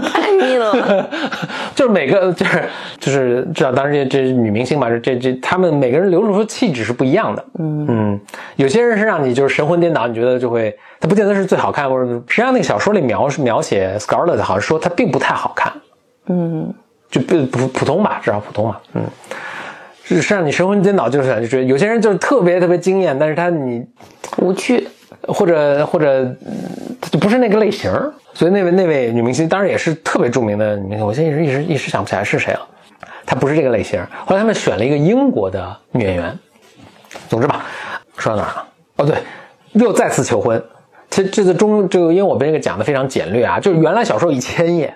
Speaker 2: 太腻了吧。
Speaker 1: 就是每个 就是就是知道，当时这这女明星嘛，这这这他们每个人流露出气质是不一样的。
Speaker 2: 嗯
Speaker 1: 嗯，有些人是让你就是神魂颠倒，你觉得就会，他不见得是最好看，或者实际上那个小说里描描写 Scarlett 好像说她并不太好看，
Speaker 2: 嗯，
Speaker 1: 就不普普通吧，至少普通吧。嗯，是是让你神魂颠倒，就是就觉得有些人就是特别特别惊艳，但是他你
Speaker 2: 无趣。
Speaker 1: 或者或者就不是那个类型儿，所以那位那位女明星当然也是特别著名的女明星，我现在一时一时一时想不起来是谁了。她不是这个类型，后来他们选了一个英国的女演员。总之吧，说到哪儿了？哦，对，又再次求婚。其实这次中就，因为我被这个讲的非常简略啊，就是原来小说一千页，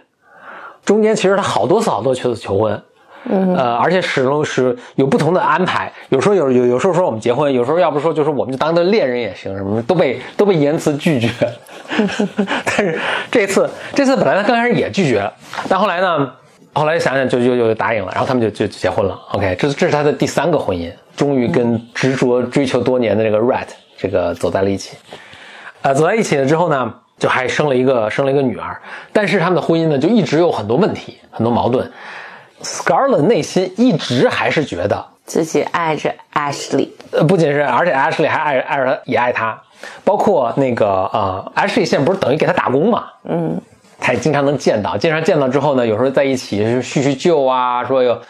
Speaker 1: 中间其实他好多次好多次求婚。
Speaker 2: 嗯，
Speaker 1: 呃，而且始终是有不同的安排，有时候有有有时候说我们结婚，有时候要不说就是我们就当个恋人也行，什么都被都被言辞拒绝。但是这次这次本来他刚开始也拒绝了，但后来呢，后来想想就就就答应了，然后他们就就结婚了。OK，这这是他的第三个婚姻，终于跟执着追求多年的这个 Rat 这个走在了一起。呃，走在一起了之后呢，就还生了一个生了一个女儿，但是他们的婚姻呢就一直有很多问题，很多矛盾。Scarlett 内心一直还是觉得，
Speaker 2: 自己爱着 Ashley，
Speaker 1: 呃，不仅是，而且 Ashley 还爱爱着他，也爱他，包括那个呃，Ashley 现在不是等于给他打工嘛，
Speaker 2: 嗯，
Speaker 1: 他也经常能见到，经常见到之后呢，有时候在一起叙叙旧啊，说有，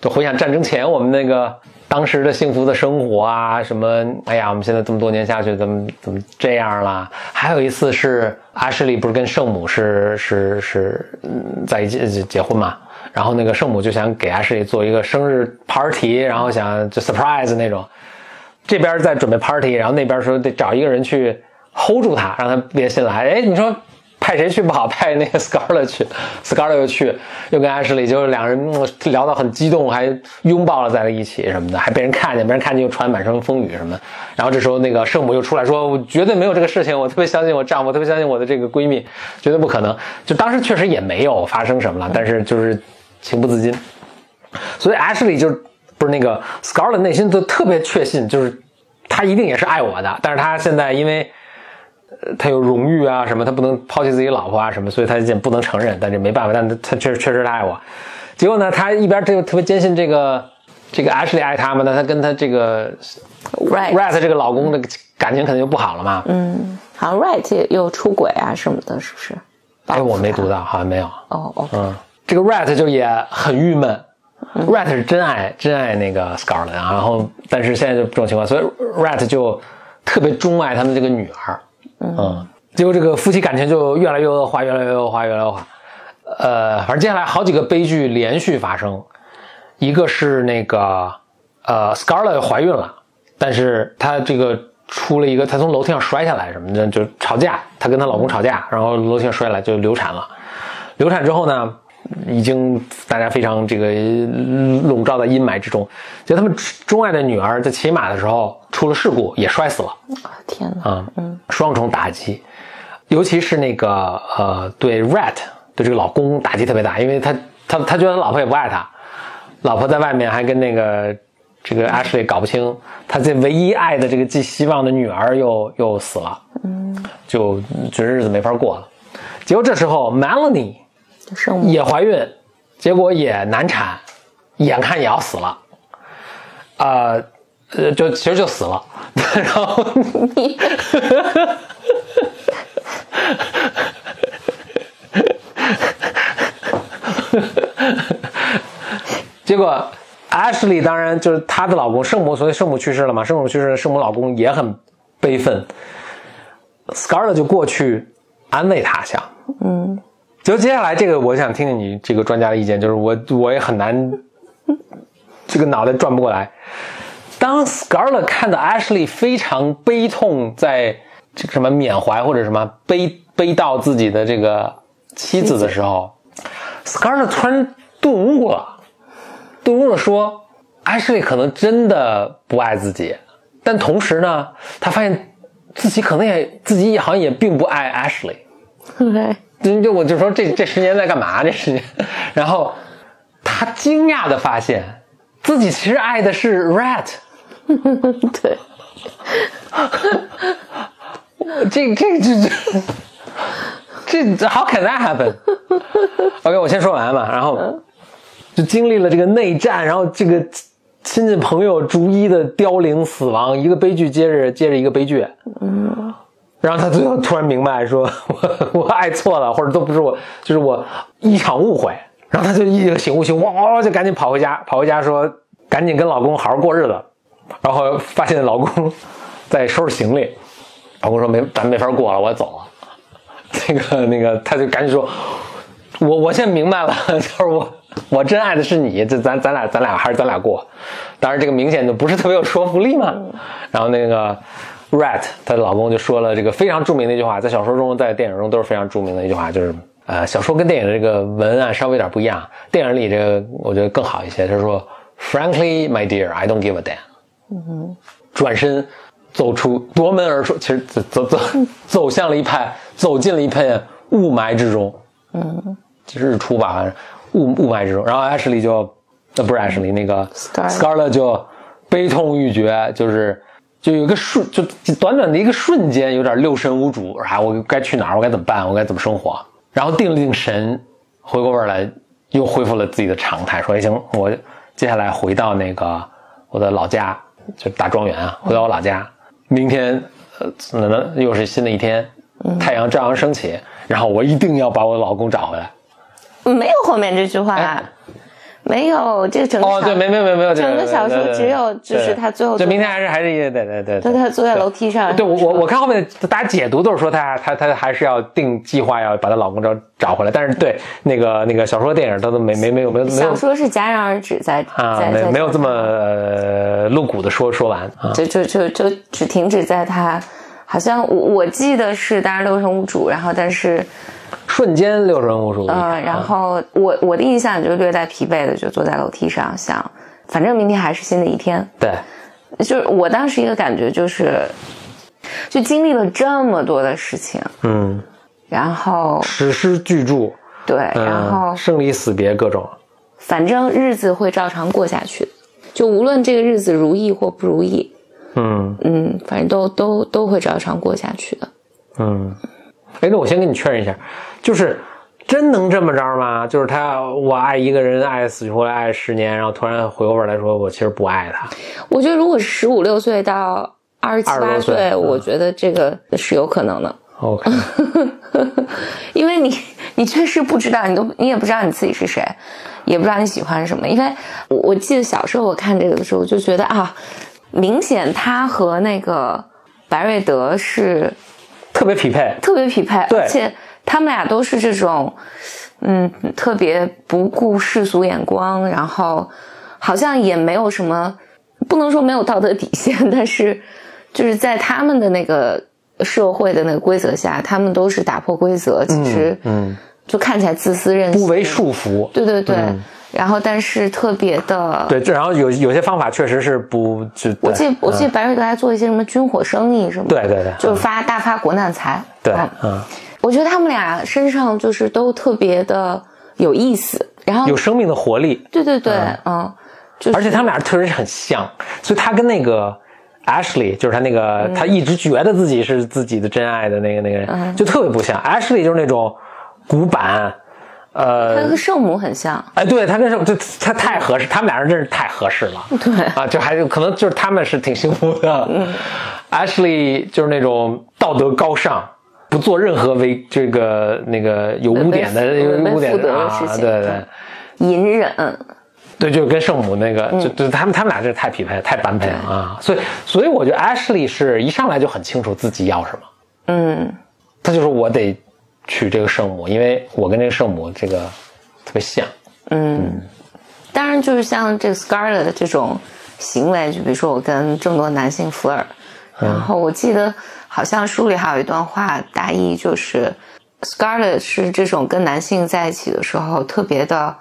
Speaker 1: 就回想战争前我们那个 当时的幸福的生活啊，什么，哎呀，我们现在这么多年下去，怎么怎么这样啦？还有一次是 Ashley 不是跟圣母是是是嗯在一起结婚嘛？然后那个圣母就想给 Ashley 做一个生日 party，然后想就 surprise 那种。这边在准备 party，然后那边说得找一个人去 hold 住他，让他别进来。哎，你说派谁去不好，派那个 Scarlett 去，Scarlett 又去，又跟 Ashley 就是两人聊到很激动，还拥抱了在了一起什么的，还被人看见，被人看见又传满身风雨什么的。然后这时候那个圣母又出来说：“我绝对没有这个事情，我特别相信我丈夫，特别相信我的这个闺蜜，绝对不可能。”就当时确实也没有发生什么了，但是就是情不自禁。所以 Ashley 就不是那个 Scarlett 内心就特别确信，就是他一定也是爱我的，但是他现在因为呃他有荣誉啊什么，他不能抛弃自己老婆啊什么，所以他也不能承认，但这没办法，但他确实确实他爱我。结果呢，他一边这个特别坚信这个这个 Ashley 爱他嘛，那他跟他这个 Right，Rat 这个老公的感情肯定就不好了嘛。
Speaker 2: 嗯，好像 Right 又出轨啊什么的，是不是？
Speaker 1: 哎，我没读到，好像没有。
Speaker 2: 哦哦，
Speaker 1: 嗯，这个 Rat 就也很郁闷。Rat 是真爱真爱那个 Scarlett，啊然后但是现在就这种情况，所以 Rat 就特别钟爱他们这个女儿。嗯，结果这个夫妻感情就越来越恶化，越来越恶化，越来越恶化。呃，反正接下来好几个悲剧连续发生，一个是那个呃 Scarlett 怀孕了，但是她这个出了一个，她从楼梯上摔下来什么的，就吵架，她跟她老公吵架，然后楼梯上摔下来就流产了。流产之后呢，已经大家非常这个笼罩在阴霾之中。就他们钟爱的女儿在骑马的时候出了事故，也摔死了
Speaker 2: 天哪！
Speaker 1: 啊，嗯，双重打击，尤其是那个呃，对 Rat 对这个老公打击特别大，因为他他他觉得老婆也不爱他，老婆在外面还跟那个这个 Ashley 搞不清，他这唯一爱的这个寄希望的女儿又又死了，嗯，就觉得日子没法过了。结果这时候 Melanie 也怀孕，结果也难产，眼看也要死了，啊，呃，就其实就死了，然后 结果 Ashley 当然就是她的老公圣母，所以圣母去世了嘛，圣母去世了，圣母老公也很悲愤，Scarlett 就过去安慰她，想，
Speaker 2: 嗯，
Speaker 1: 就接下来这个，我想听听你这个专家的意见，就是我我也很难，这个脑袋转不过来。当 Scarlett 看到 Ashley 非常悲痛，在这个什么缅怀或者什么悲悲悼自己的这个妻子的时候，Scarlett 突然顿悟了，顿悟了说，Ashley 可能真的不爱自己，但同时呢，他发现自己可能也自己也好像也并不爱 Ashley。
Speaker 2: 对，
Speaker 1: 就就我就说这这十年在干嘛？这十年，然后他惊讶的发现自己其实爱的是 Rat，
Speaker 2: 对，
Speaker 1: 这这这这 这 How can that happen？OK，、我先说完嘛，然后就经历了这个内战，然后这个亲戚朋友逐一的凋零死亡，一个悲剧接着接着一个悲剧，嗯。然后他最后突然明白说，我我爱错了，或者都不是我，就是我一场误会。然后他就一醒悟醒悟，哇，就赶紧跑回家，跑回家说，赶紧跟老公好好过日子。然后发现老公在收拾行李，老公说没，咱没法过了，我走了。那个那个，他就赶紧说，我我现在明白了，就是我我真爱的是你，这咱咱俩咱俩还是咱俩过。当然这个明显就不是特别有说服力嘛。然后那个 Rat 她的老公就说了这个非常著名的一句话，在小说中在电影中都是非常著名的一句话，就是呃小说跟电影的这个文案稍微有点不一样，电影里这个我觉得更好一些，他说 Frankly, my dear, I don't give a damn。嗯转身走出夺门而出，其实走走走走向了一派，走进了一片雾霾之中。嗯，日出吧，雾雾霾之中。然后 Ashley 就，呃，不是 Ashley，那个
Speaker 2: Scarlett
Speaker 1: 就悲痛欲绝，就是就有一个瞬，就短短的一个瞬间，有点六神无主。啊，我该去哪儿？我该怎么办？我该怎么生活？然后定了定神，回过味儿来，又恢复了自己的常态，说：“哎，行，我接下来回到那个我的老家，就大庄园啊，回到我老家。明天，呃，那那又是新的一天，太阳照样升起。然后我一定要把我老公找回来。
Speaker 2: 没有后面这句话，
Speaker 1: 哎
Speaker 2: 没有这个整个
Speaker 1: 哦，对，没没没没有
Speaker 2: 整个小说只有就是
Speaker 1: 对
Speaker 2: 他最后
Speaker 1: 就明天还是还是一个对对对，
Speaker 2: 就他坐在楼梯上，
Speaker 1: 对我我我看后面大家解读都是说他他他还是要定计划要把她老公找找回来，但是对那个那个小说电影他都没没没有没有
Speaker 2: 小说是戛然而止在
Speaker 1: 啊没没有这么呃露骨的说说完啊，
Speaker 2: 就就就就只停止在他，好像我我记得是当然六神无主，然后但是
Speaker 1: 瞬间六神无主，
Speaker 2: 嗯，然后我我的印象就是略带疲惫的就坐在楼梯上想，反正明天还是新的一天，
Speaker 1: 对。
Speaker 2: 就是我当时一个感觉就是，就经历了这么多的事情，
Speaker 1: 嗯，
Speaker 2: 然后
Speaker 1: 史诗巨著，
Speaker 2: 对，
Speaker 1: 嗯
Speaker 2: 然后
Speaker 1: 生离死别各种，
Speaker 2: 反正日子会照常过下去，就无论这个日子如意或不如意，
Speaker 1: 嗯。
Speaker 2: 嗯，反正都都都会照常过下去的。
Speaker 1: 嗯，哎，那我先跟你确认一下，就是真能这么着吗？就是他，我爱一个人爱死去活来爱十年，然后突然回过味来说，我其实不爱他。
Speaker 2: 我觉得如果是十五六岁到二十七八岁，我觉得这个是有可能的。
Speaker 1: OK，
Speaker 2: 因为你你确实不知道，你都你也不知道你自己是谁，也不知道你喜欢什么。因为我我记得小时候我看这个的时候，我就觉得啊，明显他和那个白瑞德是
Speaker 1: 特别匹配，
Speaker 2: 特别匹配，
Speaker 1: 对，
Speaker 2: 而且他们俩都是这种，嗯，特别不顾世俗眼光，然后好像也没有什么，不能说没有道德底线，但是就是在他们的那个。社会的那个规则下，他们都是打破规则，其实嗯，就看起来自私任性，
Speaker 1: 不为束缚。
Speaker 2: 对对对，然后但是特别的
Speaker 1: 对，然后有有些方法确实是不就。
Speaker 2: 我记我记得白瑞德还做一些什么军火生意什么，
Speaker 1: 对对对，
Speaker 2: 就是发大发国难财。
Speaker 1: 对，嗯，
Speaker 2: 我觉得他们俩身上就是都特别的有意思，然后
Speaker 1: 有生命的活力。
Speaker 2: 对对对，嗯，
Speaker 1: 而且他们俩确实很像，所以他跟那个。Ashley 就是他那个，他一直觉得自己是自己的真爱的那个那个人，就特别不像 Ashley，就是那种古板，呃，
Speaker 2: 他跟圣母很像。
Speaker 1: 哎，对他跟圣母，就他太合适，他们俩人真是太合适了。
Speaker 2: 对
Speaker 1: 啊，就还可能就是他们是挺幸福的。Ashley 就是那种道德高尚，不做任何违这个那个有污点的污点
Speaker 2: 的
Speaker 1: 事情，对对，
Speaker 2: 隐忍。
Speaker 1: 对，就跟圣母那个，就就他们他们俩这太匹配，太般配了啊！所以，所以我觉得 Ashley 是一上来就很清楚自己要什么。
Speaker 2: 嗯，
Speaker 1: 他就说我得娶这个圣母，因为我跟这个圣母这个特别像。
Speaker 2: 嗯，当然就是像这个 Scarlett 的这种行为，就比如说我跟这么多男性福尔，然后我记得好像书里还有一段话，大意就是 Scarlett 是这种跟男性在一起的时候特别的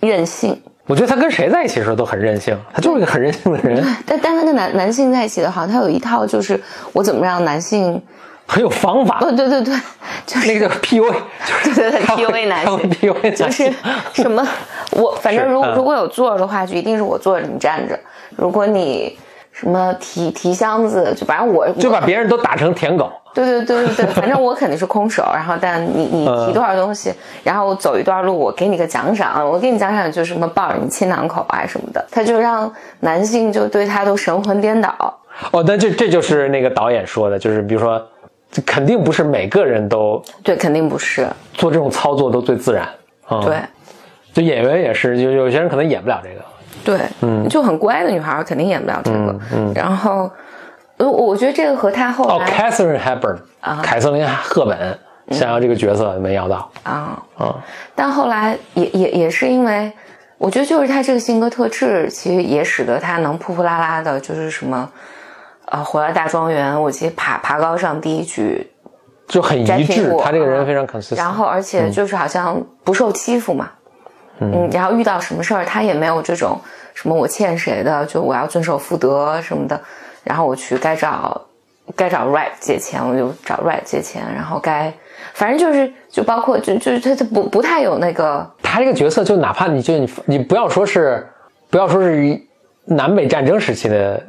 Speaker 2: 任性。
Speaker 1: 我觉得他跟谁在一起的时候都很任性，他就是一个很任性的人。
Speaker 2: 但但他跟男男性在一起的好像他有一套，就是我怎么让男性
Speaker 1: 很有方法。
Speaker 2: 对对对对，就是
Speaker 1: 那个叫 PUA，
Speaker 2: 对对对 PUA 男性
Speaker 1: ，PUA
Speaker 2: 就是什么我反正如果如果有座的话，就一定是我坐着你站着。如果你什么提提箱子，就反正我
Speaker 1: 就把别人都打成舔狗。
Speaker 2: 对对对对对，反正我肯定是空手，然后但你你提多少东西，然后我走一段路，我给你个奖赏，我给你奖赏就是什么抱着你亲两口啊什么的，他就让男性就对他都神魂颠倒。
Speaker 1: 哦，那这这就是那个导演说的，就是比如说，肯定不是每个人都
Speaker 2: 对，肯定不是
Speaker 1: 做这种操作都最自然。
Speaker 2: 对，
Speaker 1: 就演员也是，就有些人可能演不了这个。
Speaker 2: 对，嗯，就很乖的女孩肯定演不了这个。嗯，然后。我我觉得这个和他后来
Speaker 1: 哦，Catherine Hepburn 啊，凯瑟琳·赫本想要这个角色没要到
Speaker 2: 啊啊！但后来也也也是因为，我觉得就是他这个性格特质，其实也使得他能扑扑啦啦的，就是什么啊，回到大庄园，我其实爬爬高上第一句
Speaker 1: 就很一致，他这个人非常 consistent。
Speaker 2: 然后而且就是好像不受欺负嘛，嗯，然后遇到什么事儿他也没有这种什么我欠谁的，就我要遵守妇德什么的。然后我去该找，该找 r a p 借钱，我就找 r a p 借钱。然后该，反正就是就包括就就是他他不不太有那个。
Speaker 1: 他这个角色就哪怕你就你你不要说是，不要说是南北战争时期的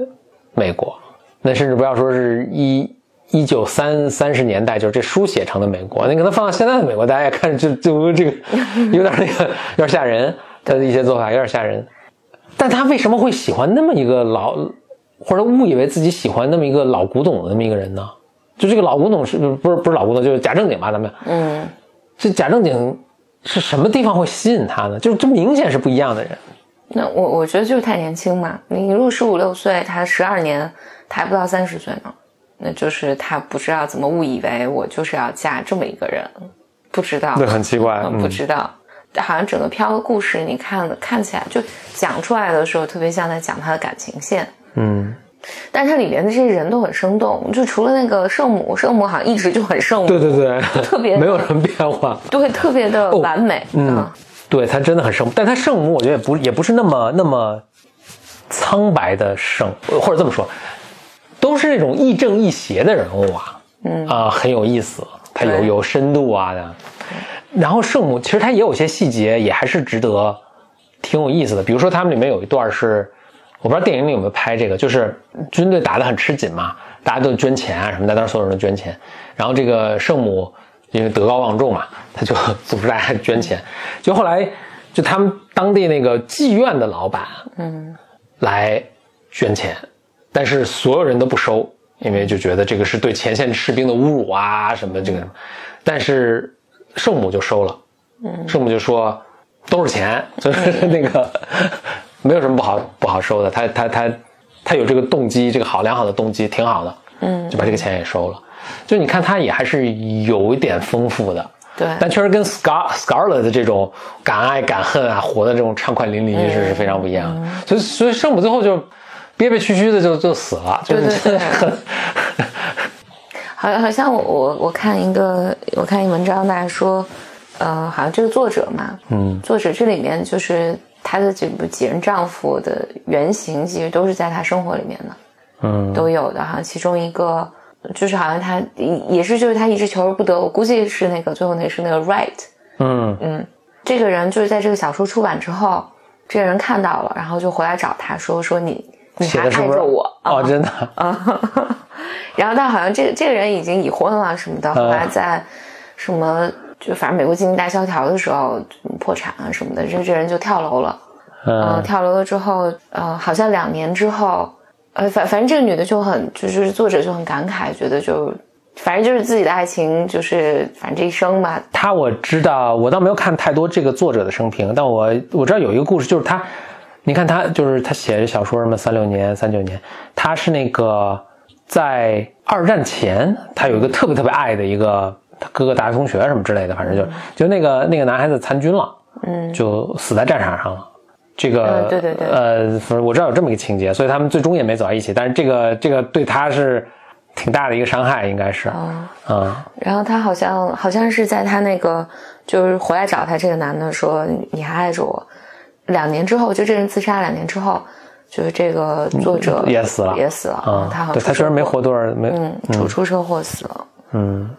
Speaker 1: 美国，那甚至不要说是一一九三三十年代就是这书写成的美国，你可能放到现在的美国，大家也看就就这个 有点那个有点吓人，他的一些做法有点吓人。但他为什么会喜欢那么一个老？或者误以为自己喜欢那么一个老古董的那么一个人呢？就这个老古董是不是不是老古董，就是贾正经吧？咱们嗯，这贾正经是什么地方会吸引他呢？就是这明显是不一样的人。
Speaker 2: 那我我觉得就是太年轻嘛。你如果十五六岁，他十二年，他还不到三十岁呢，那就是他不知道怎么误以为我就是要嫁这么一个人，不知道。
Speaker 1: 对，很奇怪，
Speaker 2: 不知道。好像整个飘的故事，你看看起来就讲出来的时候，特别像在讲他的感情线。
Speaker 1: 嗯，
Speaker 2: 但是它里面的这些人都很生动，就除了那个圣母，圣母好像一直就很圣母，
Speaker 1: 对对对，
Speaker 2: 特别
Speaker 1: 没有什么变化，
Speaker 2: 对，特别的完美。
Speaker 1: 嗯，对他真的很圣母，但他圣母我觉得也不也不是那么那么苍白的圣，或者这么说，都是那种亦正亦邪的人物啊，嗯啊，很有意思，他有有深度啊的。然后圣母其实他也有些细节也还是值得挺有意思的，比如说他们里面有一段是。我不知道电影里有没有拍这个，就是军队打得很吃紧嘛，大家都捐钱啊什么的，当时所有人都捐钱。然后这个圣母因为德高望重嘛，他就组织大家捐钱。就后来就他们当地那个妓院的老板，嗯，来捐钱，但是所有人都不收，因为就觉得这个是对前线士兵的侮辱啊什么这个什么。但是圣母就收了，嗯，圣母就说都是钱，就 是那个没有什么不好不好收的，他他他他有这个动机，这个好良好的动机挺好的，嗯，就把这个钱也收了。就你看，他也还是有一点丰富的，
Speaker 2: 对，
Speaker 1: 但确实跟 Scar Scarlet 的这种敢爱敢恨啊，活的这种畅快淋漓是是非常不一样的。所以所以圣母最后就憋憋屈屈的就就死了，就
Speaker 2: 对对 好，好像我我我看一个我看一文章，大家说，呃，好像这个作者嘛，嗯，作者这里面就是她的这部几任丈夫的原型，其实都是在她生活里面的，
Speaker 1: 嗯
Speaker 2: 都有的哈。其中一个就是好像她也也是就是她一直求而不得，我估计是那个最后那个是那个 Right，
Speaker 1: 嗯
Speaker 2: 嗯，这个人就是在这个小说出版之后，这个人看到了，然后就回来找他说说你你还
Speaker 1: 写的是
Speaker 2: 我啊。
Speaker 1: 哦，真的。
Speaker 2: 啊，然后但好像这个这个人已经已婚了什么的，后来在什么就反正美国经济大萧条的时候破产啊什么的，这这人就跳楼了。嗯、
Speaker 1: 嗯
Speaker 2: 跳楼了之后，呃，好像两年之后，呃，反反正这个女的就很，就是作者就很感慨，觉得就反正就是自己的爱情，就是反正这一生吧，
Speaker 1: 她我知道，我倒没有看太多这个作者的生平，但我我知道有一个故事，就是他，你看他就是他写的小说什么三六年、三九年，他是那个在二战前，他有一个特别特别爱的一个他哥哥大学同学什么之类的，反正就就那个那个男孩子参军了，
Speaker 2: 嗯，
Speaker 1: 就死在战场上了。这个、
Speaker 2: 嗯对对对。
Speaker 1: 呃，反正我知道有这么一个情节，所以他们最终也没走到一起。但是这个这个对他是挺大的一个伤害，应该是，
Speaker 2: 嗯
Speaker 1: 嗯。
Speaker 2: 然后他好像好像是在他那个就是回来找他这个男的说你还爱着我，两年之后就这人自杀，两年之后就是这个作者
Speaker 1: 也死了。
Speaker 2: 也死了，
Speaker 1: 嗯，
Speaker 2: 他好像
Speaker 1: 对他
Speaker 2: 出车祸
Speaker 1: 确实没活多少，没
Speaker 2: 嗯，出出车祸死了，
Speaker 1: 嗯。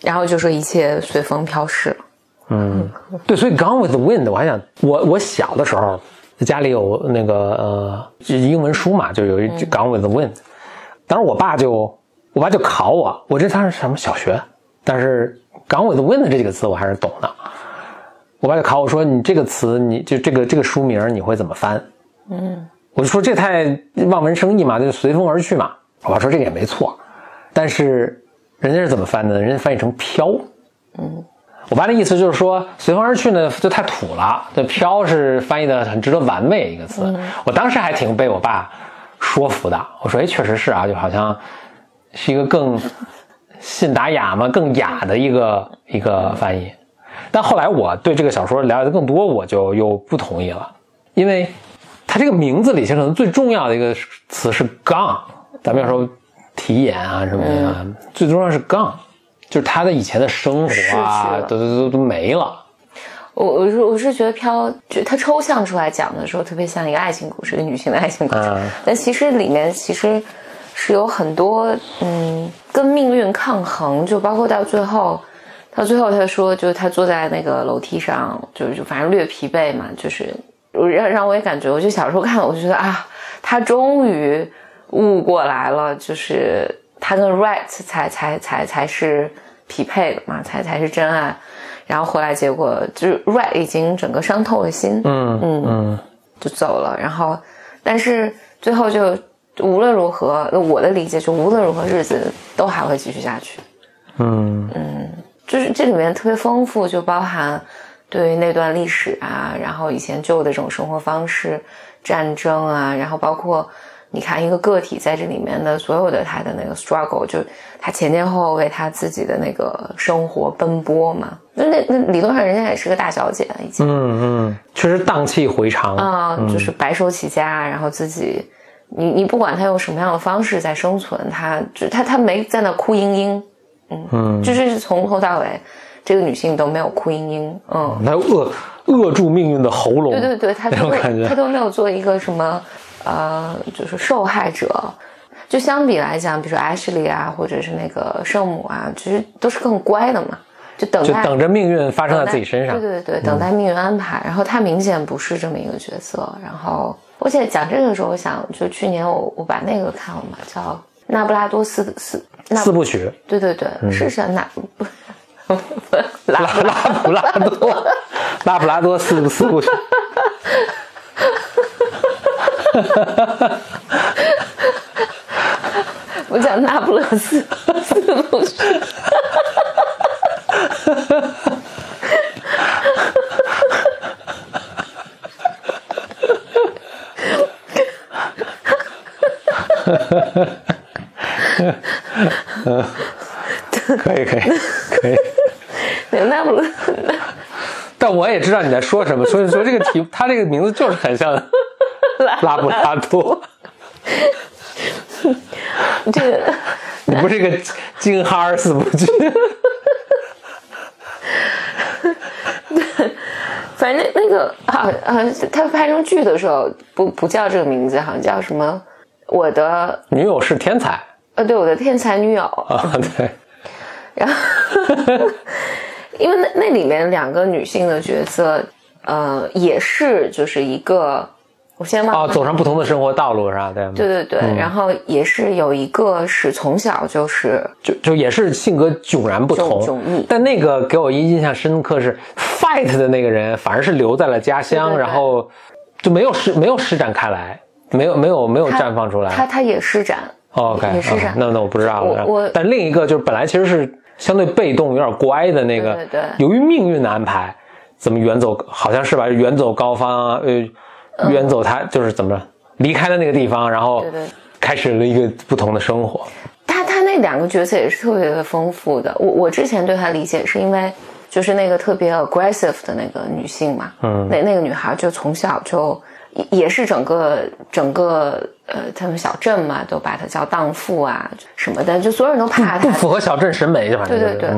Speaker 2: 然后就说一切随风飘逝，
Speaker 1: 嗯，对，所以《Gone with the Wind》，我还想，我我小的时候家里有那个呃英文书嘛，就有一句《Gone with the Wind》，当时我爸就我爸就考我，我这当时什么小学，但是《Gone with the Wind》这几个字我还是懂的。我爸就考我说：“你这个词，你就这个这个书名你会怎么翻？”
Speaker 2: 嗯，
Speaker 1: 我就说这太望文生义嘛，就随风而去嘛。我爸说这个也没错，但是人家是怎么翻的？人家翻译成飘。
Speaker 2: 嗯，
Speaker 1: 我爸的意思就是说随风而去呢就太土了，这飘是翻译的很值得玩味一个词。我当时还挺被我爸说服的。我说哎，确实是啊，就好像是一个更信达雅嘛，更雅的一个一个翻译。但后来我对这个小说了解的更多，我就又不同意了，因为它这个名字里其实可能最重要的一个词是 gone，咱们有时候题眼啊什么的，啊，最重要是 gone，就是他的以前的生活
Speaker 2: 逝
Speaker 1: 啊都都都都没了。
Speaker 2: 我我是我是觉得飘，就它抽象出来讲的时候，特别像一个爱情故事，一个女性的爱情故事。
Speaker 1: 嗯
Speaker 2: 但其实里面其实是有很多嗯跟命运抗衡，就包括到最后，到最后他说，就是他坐在那个楼梯上，就是就反正略疲惫嘛，就是让让我也感觉，我就小时候看，我就觉得啊，他终于悟过来了，就是他跟 Right 才才才才是匹配的嘛，才才是真爱。然后回来结果就是 Right 已经整个伤透了心，
Speaker 1: 嗯
Speaker 2: 嗯
Speaker 1: 嗯
Speaker 2: 就走了。然后，但是最后就无论如何，我的理解就无论如何日子都还会继续下去。
Speaker 1: 嗯嗯
Speaker 2: 就是这里面特别丰富，就包含对于那段历史啊，然后以前旧的这种生活方式、战争啊，然后包括你看一个个体在这里面的所有的他的那个 struggle，就他前前后后为他自己的那个生活奔波嘛。那那那理论上人家也是个大小姐了已经。
Speaker 1: 嗯嗯，确实荡气回肠。
Speaker 2: 啊、就是白手起家，然后自己，你你不管他用什么样的方式在生存，他就他他没在那哭嘤嘤，嗯
Speaker 1: 嗯
Speaker 2: 就是从头到尾，这个女性都没有哭嘤嘤，嗯，
Speaker 1: 她扼扼住命运的喉咙。
Speaker 2: 对对对，她都
Speaker 1: 种感觉
Speaker 2: 她都没有做一个什么呃，就是受害者。就相比来讲，比如说 Ashley 啊，或者是那个圣母啊，其实都是更乖的嘛，就等待
Speaker 1: 就等着命运发生在自己身上。
Speaker 2: 对对对，等待命运安排。然后她明显不是这么一个角色。然后，而且讲这个的时候，我想就去年我我把那个看了嘛，叫那不拉多四四
Speaker 1: 四部曲，
Speaker 2: 对对对，是是那不
Speaker 1: 拉拉普拉多 拉普拉多四四部曲。
Speaker 2: 我讲那不勒斯四部曲。
Speaker 1: 可以可以可以，
Speaker 2: 那不勒，
Speaker 1: 但我也知道你在说什么，所以说这个题，他这个名字就是很像拉布拉多。
Speaker 2: 这个
Speaker 1: 你不是个金哈尔四部曲？
Speaker 2: 反正那个好啊，他拍成剧的时候不不叫这个名字，好像叫什么？我的
Speaker 1: 女友是天才。
Speaker 2: 呃，对，我的天才女友
Speaker 1: 啊，对。
Speaker 2: 然后，因为那那里面两个女性的角色，呃，也是就是一个。我先忘
Speaker 1: 哦，走上不同的生活道路是吧？对，
Speaker 2: 对对对，然后也是有一个是从小就是
Speaker 1: 就就也是性格迥然不同，
Speaker 2: 迥异。
Speaker 1: 但那个给我印象深刻是 fight 的那个人，反而是留在了家乡，然后就没有施没有施展开来，没有没有没有绽放出来。
Speaker 2: 他他也施展
Speaker 1: ，OK。那那我不知道
Speaker 2: 了。我
Speaker 1: 但另一个就是本来其实是相对被动、有点乖的那个，
Speaker 2: 对对。
Speaker 1: 由于命运的安排，怎么远走，好像是吧？远走高方啊，呃。远走，他就是怎么着，离开了那个地方，然后开始了一个不同的生活。
Speaker 2: 他他那两个角色也是特别的丰富的。我我之前对他理解是因为就是那个特别 aggressive 的那个女性嘛，嗯，那那个女孩就从小就也是整个整个呃他们小镇嘛，都把她叫荡妇啊什么的，就所有人都怕她，
Speaker 1: 不符合小镇审美，反
Speaker 2: 正对对对。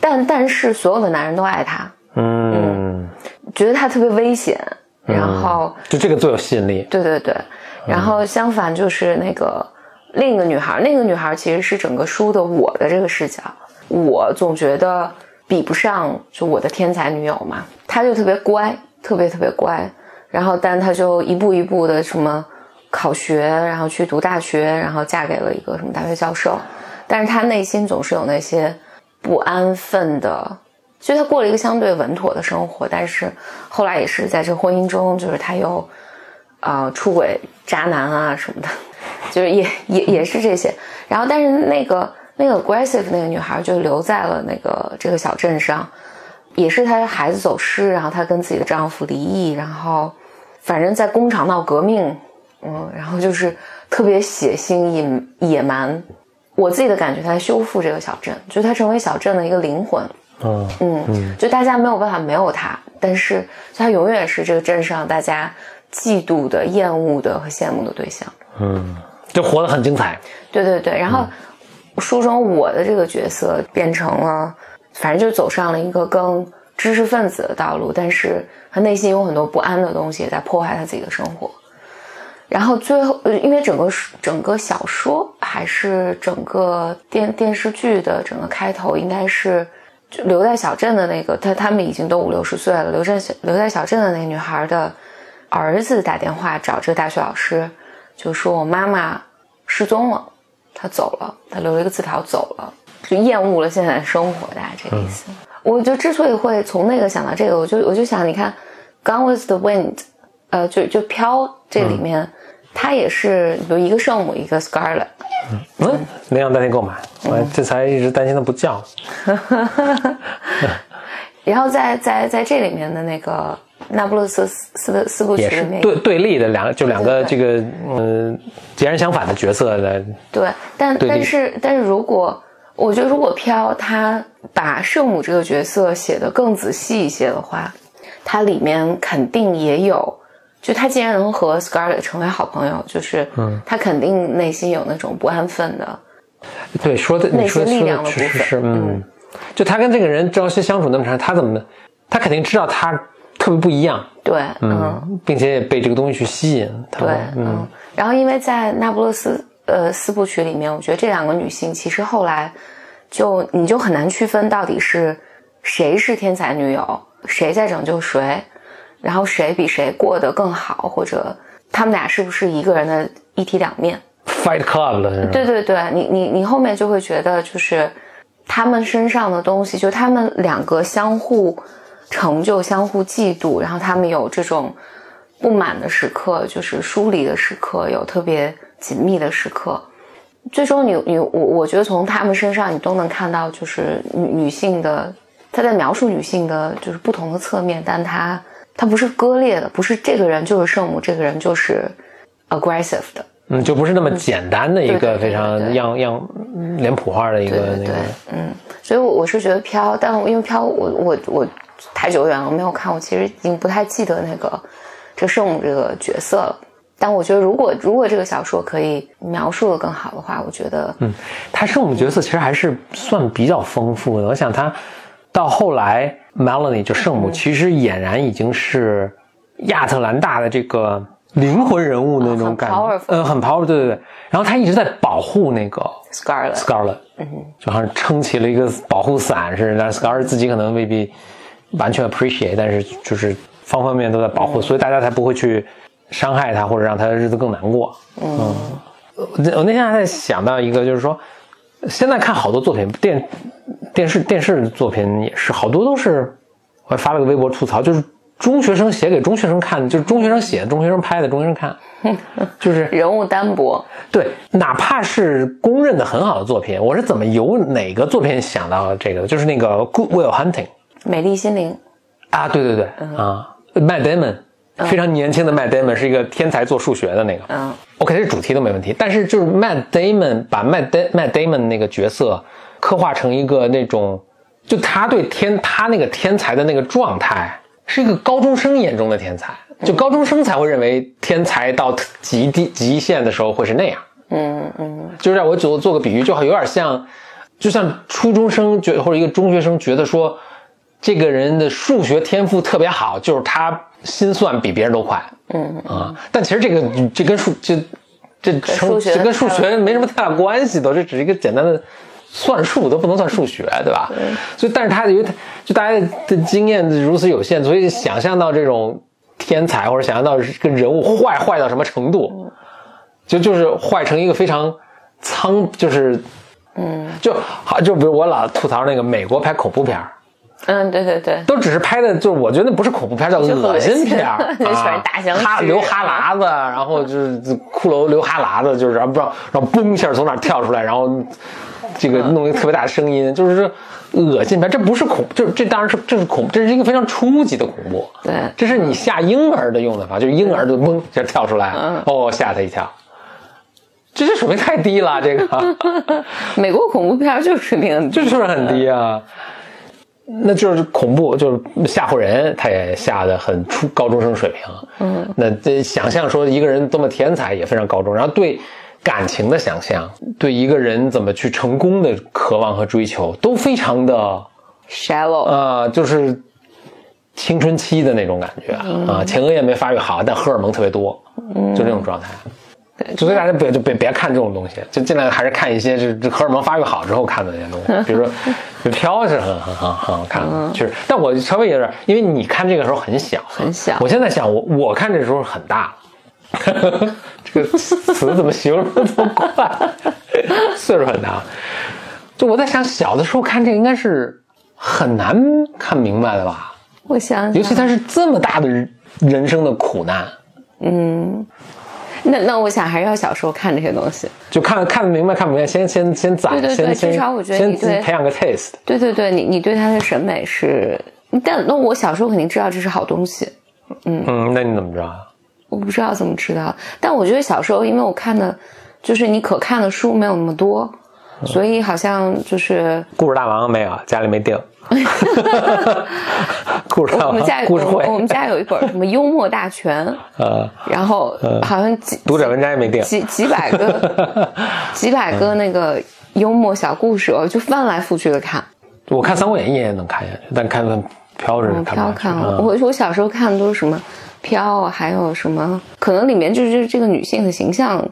Speaker 2: 但但是所有的男人都爱她，嗯，觉得她特别危险。然后
Speaker 1: 就这个最有吸引力，
Speaker 2: 对对对。然后相反就是那个另一个女孩，那个女孩其实是整个书的我的这个视角。我总觉得比不上就我的天才女友嘛，她就特别乖，特别特别乖。然后但她就一步一步的什么考学，然后去读大学，然后嫁给了一个什么大学教授。但是她内心总是有那些不安分的。就他过了一个相对稳妥的生活，但是后来也是在这婚姻中，就是他又，呃，出轨渣男啊什么的，就是也也也是这些。然后，但是那个那个 aggressive 那个女孩就留在了那个这个小镇上，也是她的孩子走失，然后她跟自己的丈夫离异，然后反正在工厂闹革命，嗯，然后就是特别血腥野野蛮。我自己的感觉，他在修复这个小镇，就他成为小镇的一个灵魂。嗯嗯，就大家没有办法没有他，但是他永远是这个镇上大家嫉妒的、厌恶的和羡慕的对象。
Speaker 1: 嗯，就活得很精彩。
Speaker 2: 对对对，然后书中我的这个角色变成了，反正就走上了一个更知识分子的道路，但是他内心有很多不安的东西在破坏他自己的生活。然后最后，因为整个整个小说还是整个电电视剧的整个开头应该是。就留在小镇的那个，他他们已经都五六十岁了。留在小留在小镇的那个女孩的儿子打电话找这个大学老师，就说我妈妈失踪了，她走了，她留了一个字条走了，就厌恶了现在的生活，大概这个意思。我就之所以会从那个想到这个，我就我就想，你看《Gone with the Wind》，呃，就就飘这里面，它也是有一个圣母，一个 Scarlet。
Speaker 1: 嗯，领养代替购买，我这才一直担心它不降。
Speaker 2: 然后在在在这里面的那个那不勒斯四的四部曲里面，
Speaker 1: 对对立的两就两个这个嗯截然相反的角色的。
Speaker 2: 对，但但是但是如果我觉得如果飘他把圣母这个角色写的更仔细一些的话，它里面肯定也有。就他既然能和 Scarlett 成为好朋友，就是，嗯，他肯定内心有那种不安分的，
Speaker 1: 对，说的
Speaker 2: 内心力量的部
Speaker 1: 分，嗯，就他跟这个人朝夕相处那么长，他怎么，他肯定知道他特别不一样，
Speaker 2: 对，嗯，
Speaker 1: 并且也被这个东西去吸引，
Speaker 2: 对，嗯，然后因为在那不勒斯呃四部曲里面，我觉得这两个女性其实后来就你就很难区分到底是谁是天才女友，谁在拯救谁。然后谁比谁过得更好，或者他们俩是不是一个人的一体两面
Speaker 1: ？Fight Club 了？
Speaker 2: 对对对，你你你后面就会觉得，就是他们身上的东西，就他们两个相互成就、相互嫉妒，然后他们有这种不满的时刻，就是疏离的时刻，有特别紧密的时刻。最终你，你我我觉得从他们身上，你都能看到，就是女女性的，她在描述女性的，就是不同的侧面，但她她不是割裂的，不是这个人就是圣母，这个人就是 aggressive 的。
Speaker 1: 嗯，就不是那么简单的一个非常样样脸谱化的一个
Speaker 2: 对对对
Speaker 1: 那个。，
Speaker 2: 嗯，所以我我是觉得飘，但我因为飘，我我我太久远了，我没有看，我其实已经不太记得那个这个圣母这个角色了。但我觉得，如果如果这个小说可以描述的更好的话，我觉得，
Speaker 1: 嗯，他圣母角色其实还是算比较丰富的。我想他到后来，Melanie 就圣母，
Speaker 2: 嗯
Speaker 1: 其实俨然已经是亚特兰大的这个灵魂人物那种感觉，
Speaker 2: 很 powerful
Speaker 1: 嗯，很 powerful，对对对。然后他一直在保护那个 Scarlet，Scarlet，嗯，就好像撑起了一个保护伞似的。但 Scarlet 自己可能未必完全 appreciate，但是就是方方面面都在保护，所以大家才不会去伤害他或者让他的日子更难过。嗯，我那我那天还在想到一个，就是说，现在看好多作品，电电视电视作品也是好多都是，我还发了个微博吐槽，就是中学生写给中学生看的，就是中学生写的，中学生拍的，中学生看，就是
Speaker 2: 人物单薄，
Speaker 1: 对，哪怕是公认的很好的作品，我是怎么由哪个作品想到这个的？就是那个《Good Will Hunting》
Speaker 2: 美丽心灵，
Speaker 1: 啊，对对对，啊，Matt Damon，非常年轻的 Matt Damon 是一个天才做数学的那个，
Speaker 2: 嗯。
Speaker 1: OK，这主题都没问题，但是就是 Matt Damon 把 Matt Matt Damon 那个角色刻画成一个那种，就他对天他那个天才的那个状态，是一个高中生眼中的天才，就高中生才会认为天才到极地极限的时候会是那样。
Speaker 2: 嗯嗯，
Speaker 1: 就让我做做个比喻，就好有点像，就像初中生觉或者一个中学生觉得说，这个人的数学天赋特别好，就是他心算比别人都快，嗯。啊，但其实这个这跟数这这这跟数学没什么太大关系，都这只是一个简单的。算术都不能算数学，对吧？所以，但是他由于他就大家的经验如此有限，所以想象到这种天才，或者想象到这个人物坏坏到什么程度，就就是坏成一个非常苍，就是，嗯，就好，就比如我老吐槽那个美国拍恐怖片儿
Speaker 2: 嗯，对对对，
Speaker 1: 都只是拍的，就是我觉得那不是恐怖片，叫恶心片儿，
Speaker 2: 恶心全是
Speaker 1: 啊
Speaker 2: 大僵尸。
Speaker 1: 哈流哈喇子，然后就是骷髅流哈喇子，就是然后不知道，然后嘣一下从哪儿跳出来，然后这个弄一个特别大的声音，就是这恶心片，这不是恐，这这当然是这是恐，这是一个非常初级的恐怖，
Speaker 2: 对。
Speaker 1: 这是你吓婴儿的用的法，就是婴儿就嘣一下跳出来，哦吓他一跳。这这水平太低了，这个。
Speaker 2: 美国恐怖片就是水平很
Speaker 1: 就是很低啊。那就是恐怖，就是吓唬人，他也吓得很初高中生水平。嗯，那这想象说一个人多么天才也非常高中，然后对感情的想象，对一个人怎么去成功的渴望和追求，都非常的
Speaker 2: shallow，
Speaker 1: 呃，就是青春期的那种感觉啊，前额叶没发育好，但荷尔蒙特别多，就这种状态。就所以大家别就别别看这种东西，就尽量还是看一些这这荷尔蒙发育好之后看的那些东西，比如说《比如飘》是很很很很好看的，确实。但我稍微有点，因为你看这个时候很小，
Speaker 2: 很小
Speaker 1: 我现在想，我我看这时候很大了，这个词怎么形容的这么快？岁数很大。就我在想，小的时候看这个应该是很难看明白的吧？
Speaker 2: 我想想，
Speaker 1: 尤其它是这么大的人生的苦难，
Speaker 2: 那那我想还是要小时候看这些东西。
Speaker 1: 就看看得明白看不明白，先先先攒，
Speaker 2: 对对对
Speaker 1: 先先
Speaker 2: 至少我觉得
Speaker 1: 先
Speaker 2: 你对
Speaker 1: 培养个 taste。
Speaker 2: 对对对，你你对他的审美是，但那我小时候肯定知道这是好东西，
Speaker 1: 嗯，那你怎么知道？
Speaker 2: 我不知道怎么知道。但我觉得小时候，因为我看的，就是你可看的书没有那么多，所以好像就是
Speaker 1: 故事大王没有，家里没订。
Speaker 2: 我们家，
Speaker 1: 故事会
Speaker 2: 我，我们家有一本什么幽默大全，
Speaker 1: 呃，
Speaker 2: 然后好像几
Speaker 1: 读者文摘没定。
Speaker 2: 几几百个 几百个那个幽默小故事，我就翻来覆去的看。
Speaker 1: 我看《三国演义》也能看下去，但看看飘是
Speaker 2: 嗯，
Speaker 1: 看
Speaker 2: 飘看了，
Speaker 1: 嗯
Speaker 2: 我我小时候看的都是什么飘啊，还有什么，可能里面就是这个女性的形象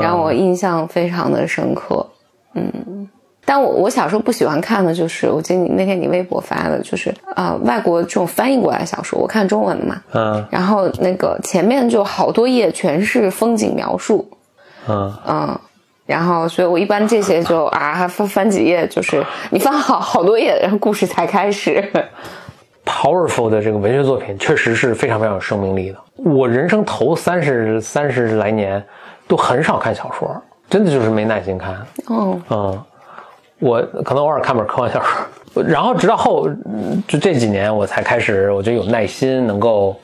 Speaker 2: 让我印象非常的深刻。嗯，但我我小时候不喜欢看的就是，我记得你那天你微博发的，就是啊、呃外国这种翻译过来的小说，我看中文的嘛，
Speaker 1: 嗯
Speaker 2: 然后那个前面就好多页全是风景描述，
Speaker 1: 嗯
Speaker 2: 嗯，然后所以我一般这些就啊翻翻几页，就是你翻好好多页，然后故事才开始。
Speaker 1: ，powerful 的这个文学作品确实是非常非常有生命力的。我人生头三十三十来年都很少看小说，真的就是没耐心看。
Speaker 2: 哦，
Speaker 1: 嗯，我可能偶尔看本科幻小说，然后直到后嗯就这几年我才开始，我觉得有耐心能够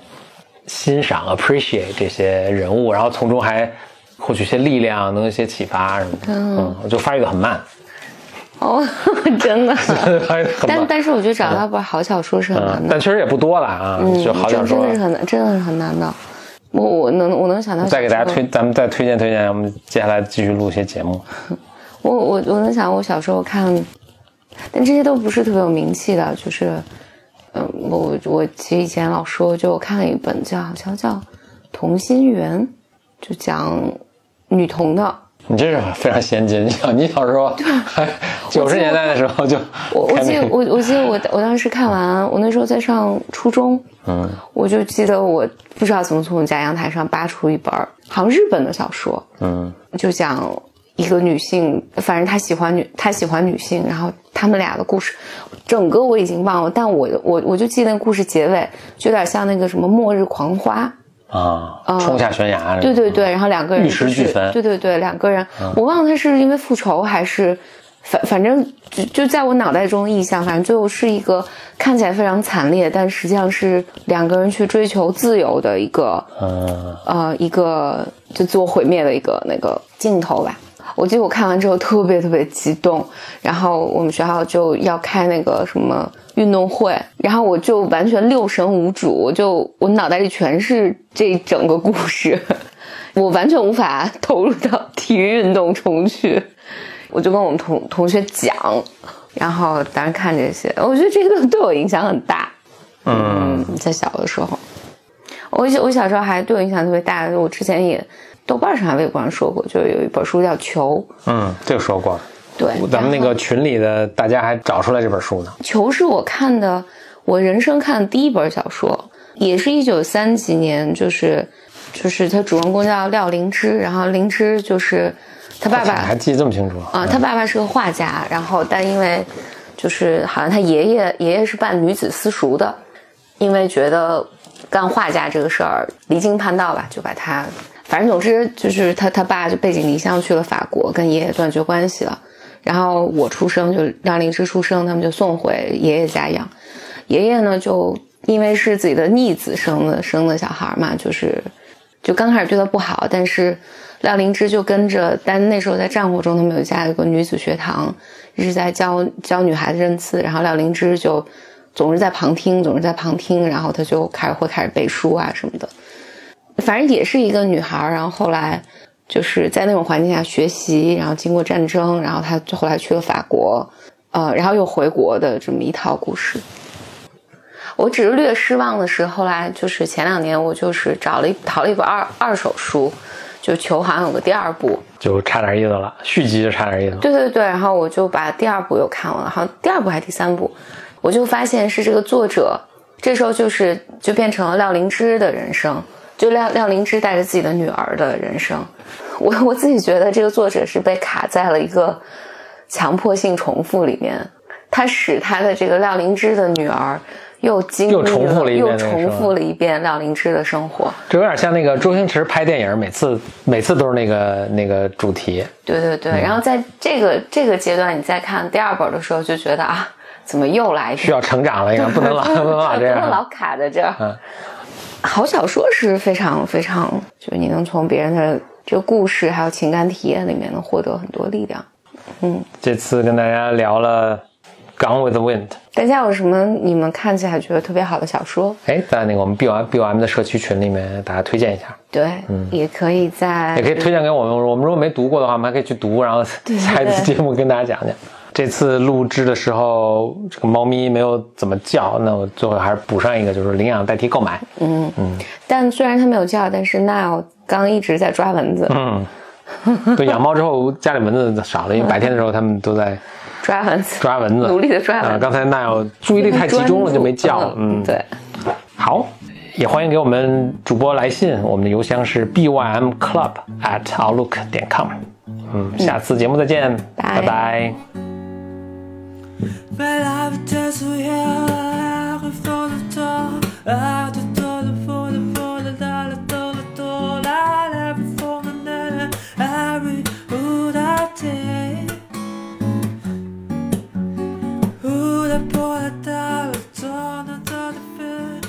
Speaker 1: 欣赏 appreciate 这些人物，然后从中还获取一些力量，能有一些启发什么的。嗯，我就发育的很慢，
Speaker 2: 哦，真的。但但是我觉得找到本好小说是很难
Speaker 1: 嗯，
Speaker 2: 的，
Speaker 1: 但确实也不多了啊，就好小说
Speaker 2: 真真的。是很难，真的是很难的。我我能我能想到
Speaker 1: 再给大家推，咱们再推荐推荐，我们接下来继续录一些节目。
Speaker 2: 我我我能想我小时候看，但这些都不是特别有名气的，就是，嗯，我我其实以前老说，就我看了一本叫好像叫《同心圆》，就讲女童的。
Speaker 1: 你这是非常先进，你想你小时候还九十年代的时候就
Speaker 2: 我我记得我我记得我我当时看完，我那时候在上初中，
Speaker 1: 嗯
Speaker 2: 我就记得我不知道怎么从我家阳台上扒出一本儿好像日本的小说，
Speaker 1: 嗯
Speaker 2: 就讲一个女性，反正她喜欢女，她喜欢女性，然后他们俩的故事，整个我已经忘了，但我我我就记得那个故事结尾，就有点像那个什么《末日狂花》，
Speaker 1: 啊，冲下悬崖，
Speaker 2: 对对对，然后两个人
Speaker 1: 玉石俱焚。
Speaker 2: 对对对，两个人，我忘了他是因为复仇还是，反反正就就在我脑袋中的印象，反正最后是一个看起来非常惨烈，但实际上是两个人去追求自由的一个
Speaker 1: 嗯。
Speaker 2: 呃一个就自我毁灭的一个那个镜头吧。我记得我看完之后特别特别激动，然后我们学校就要开那个什么运动会，然后我就完全六神无主，我就我脑袋里全是这整个故事，我完全无法投入到体育运动中去。我就跟我们同同学讲，然后当时看这些，我觉得这个对我影响很大。
Speaker 1: 嗯
Speaker 2: 嗯，在小的时候，我小我小时候还对我影响特别大。我之前也豆瓣上还、微博上说过，就有一本书叫《球》，
Speaker 1: 嗯，这个说过，
Speaker 2: 对，
Speaker 1: 咱们那个群里的大家还找出来这本书呢。
Speaker 2: 球是我看的，我人生看的第一本小说，也是一九三几年，就是就是他主人公叫廖灵芝，然后灵芝就是他爸爸
Speaker 1: 还记得这么清楚
Speaker 2: 啊，他爸爸是个画家，然后但因为就是好像他爷爷爷爷是办女子私塾的，因为觉得干画家这个事儿离经叛道吧，就把他反正总之就是他他爸就背井离乡去了法国，跟爷爷断绝关系了。然后我出生就让灵芝出生，他们就送回爷爷家养。爷爷呢就因为是自己的逆子生的生的小孩嘛，就是就刚开始对他不好，但是廖灵芝就跟着，但那时候在战火中，他们有家有个女子学堂，一直在教教女孩子认字，然后廖灵芝就总是在旁听，总是在旁听，然后他就开始会开始背书啊什么的，反正也是一个女孩，然后后来就是在那种环境下学习，然后经过战争，然后她后来去了法国，呃，然后又回国的这么一套故事。我只是略失望的是，后来就是前两年我就是找了一淘了一本二二手书，就求好像有个第二部，
Speaker 1: 就差点意思了，续集就差点意思。
Speaker 2: 对对对，然后我就把第二部又看完了，好像第二部还是第三部，我就发现是这个作者，这时候就是就变成了廖灵芝的人生，就廖廖灵芝带着自己的女儿的人生。我我自己觉得这个作者是被卡在了一个强迫性重复里面，他使他的这个廖灵芝的女儿又经历
Speaker 1: 又重复了一遍
Speaker 2: 又重复了一遍廖灵芝的生活。
Speaker 1: 这有点像那个周星驰拍电影，每次每次都是那个那个主题。
Speaker 2: 对对对，然后在这个这个阶段，你再看第二本的时候，就觉得啊，怎么又来
Speaker 1: 需要成长了，应该不能老 不能老这
Speaker 2: 不能老。卡在这儿。
Speaker 1: 嗯
Speaker 2: 好小说是非常非常，就是你能从别人的这个故事还有情感体验里面能获得很多力量。
Speaker 1: 嗯这次跟大家聊了《Gone with the Wind》，
Speaker 2: 大家有什么你们看起来觉得特别好的小说？
Speaker 1: 哎，在那个我们 B O M B O M 的社区群里面，大家推荐一下，
Speaker 2: 对，也可以在
Speaker 1: 嗯也可以推荐给我们。我们如果没读过的话，我们还可以去读，然后
Speaker 2: 对
Speaker 1: 下一次节目跟大家讲讲。这次录制的时候，这个猫咪没有怎么叫，那我最后还是补上一个，就是领养代替购买。
Speaker 2: 嗯嗯。但虽然它没有叫，但是 Nile 刚一直在抓蚊子，
Speaker 1: 嗯，对，养猫之后家里蚊子少了，因为白天的时候它们都在
Speaker 2: 抓蚊子，
Speaker 1: 抓蚊子，
Speaker 2: 努力的抓蚊子
Speaker 1: 啊刚才那有注意力太集中了就没叫。嗯，
Speaker 2: 对。
Speaker 1: 好，也欢迎给我们主播来信，我们的邮箱是 bymclub at outlook 点 com。嗯，下次节目再见，拜拜。
Speaker 3: Mais la vitesse où elle arrive dans le temps, à de temps, de fond, de fond, de dans le temps, de temps, là, la before the night, every who that day. Who the poor, the temps, le temps, le temps de feu,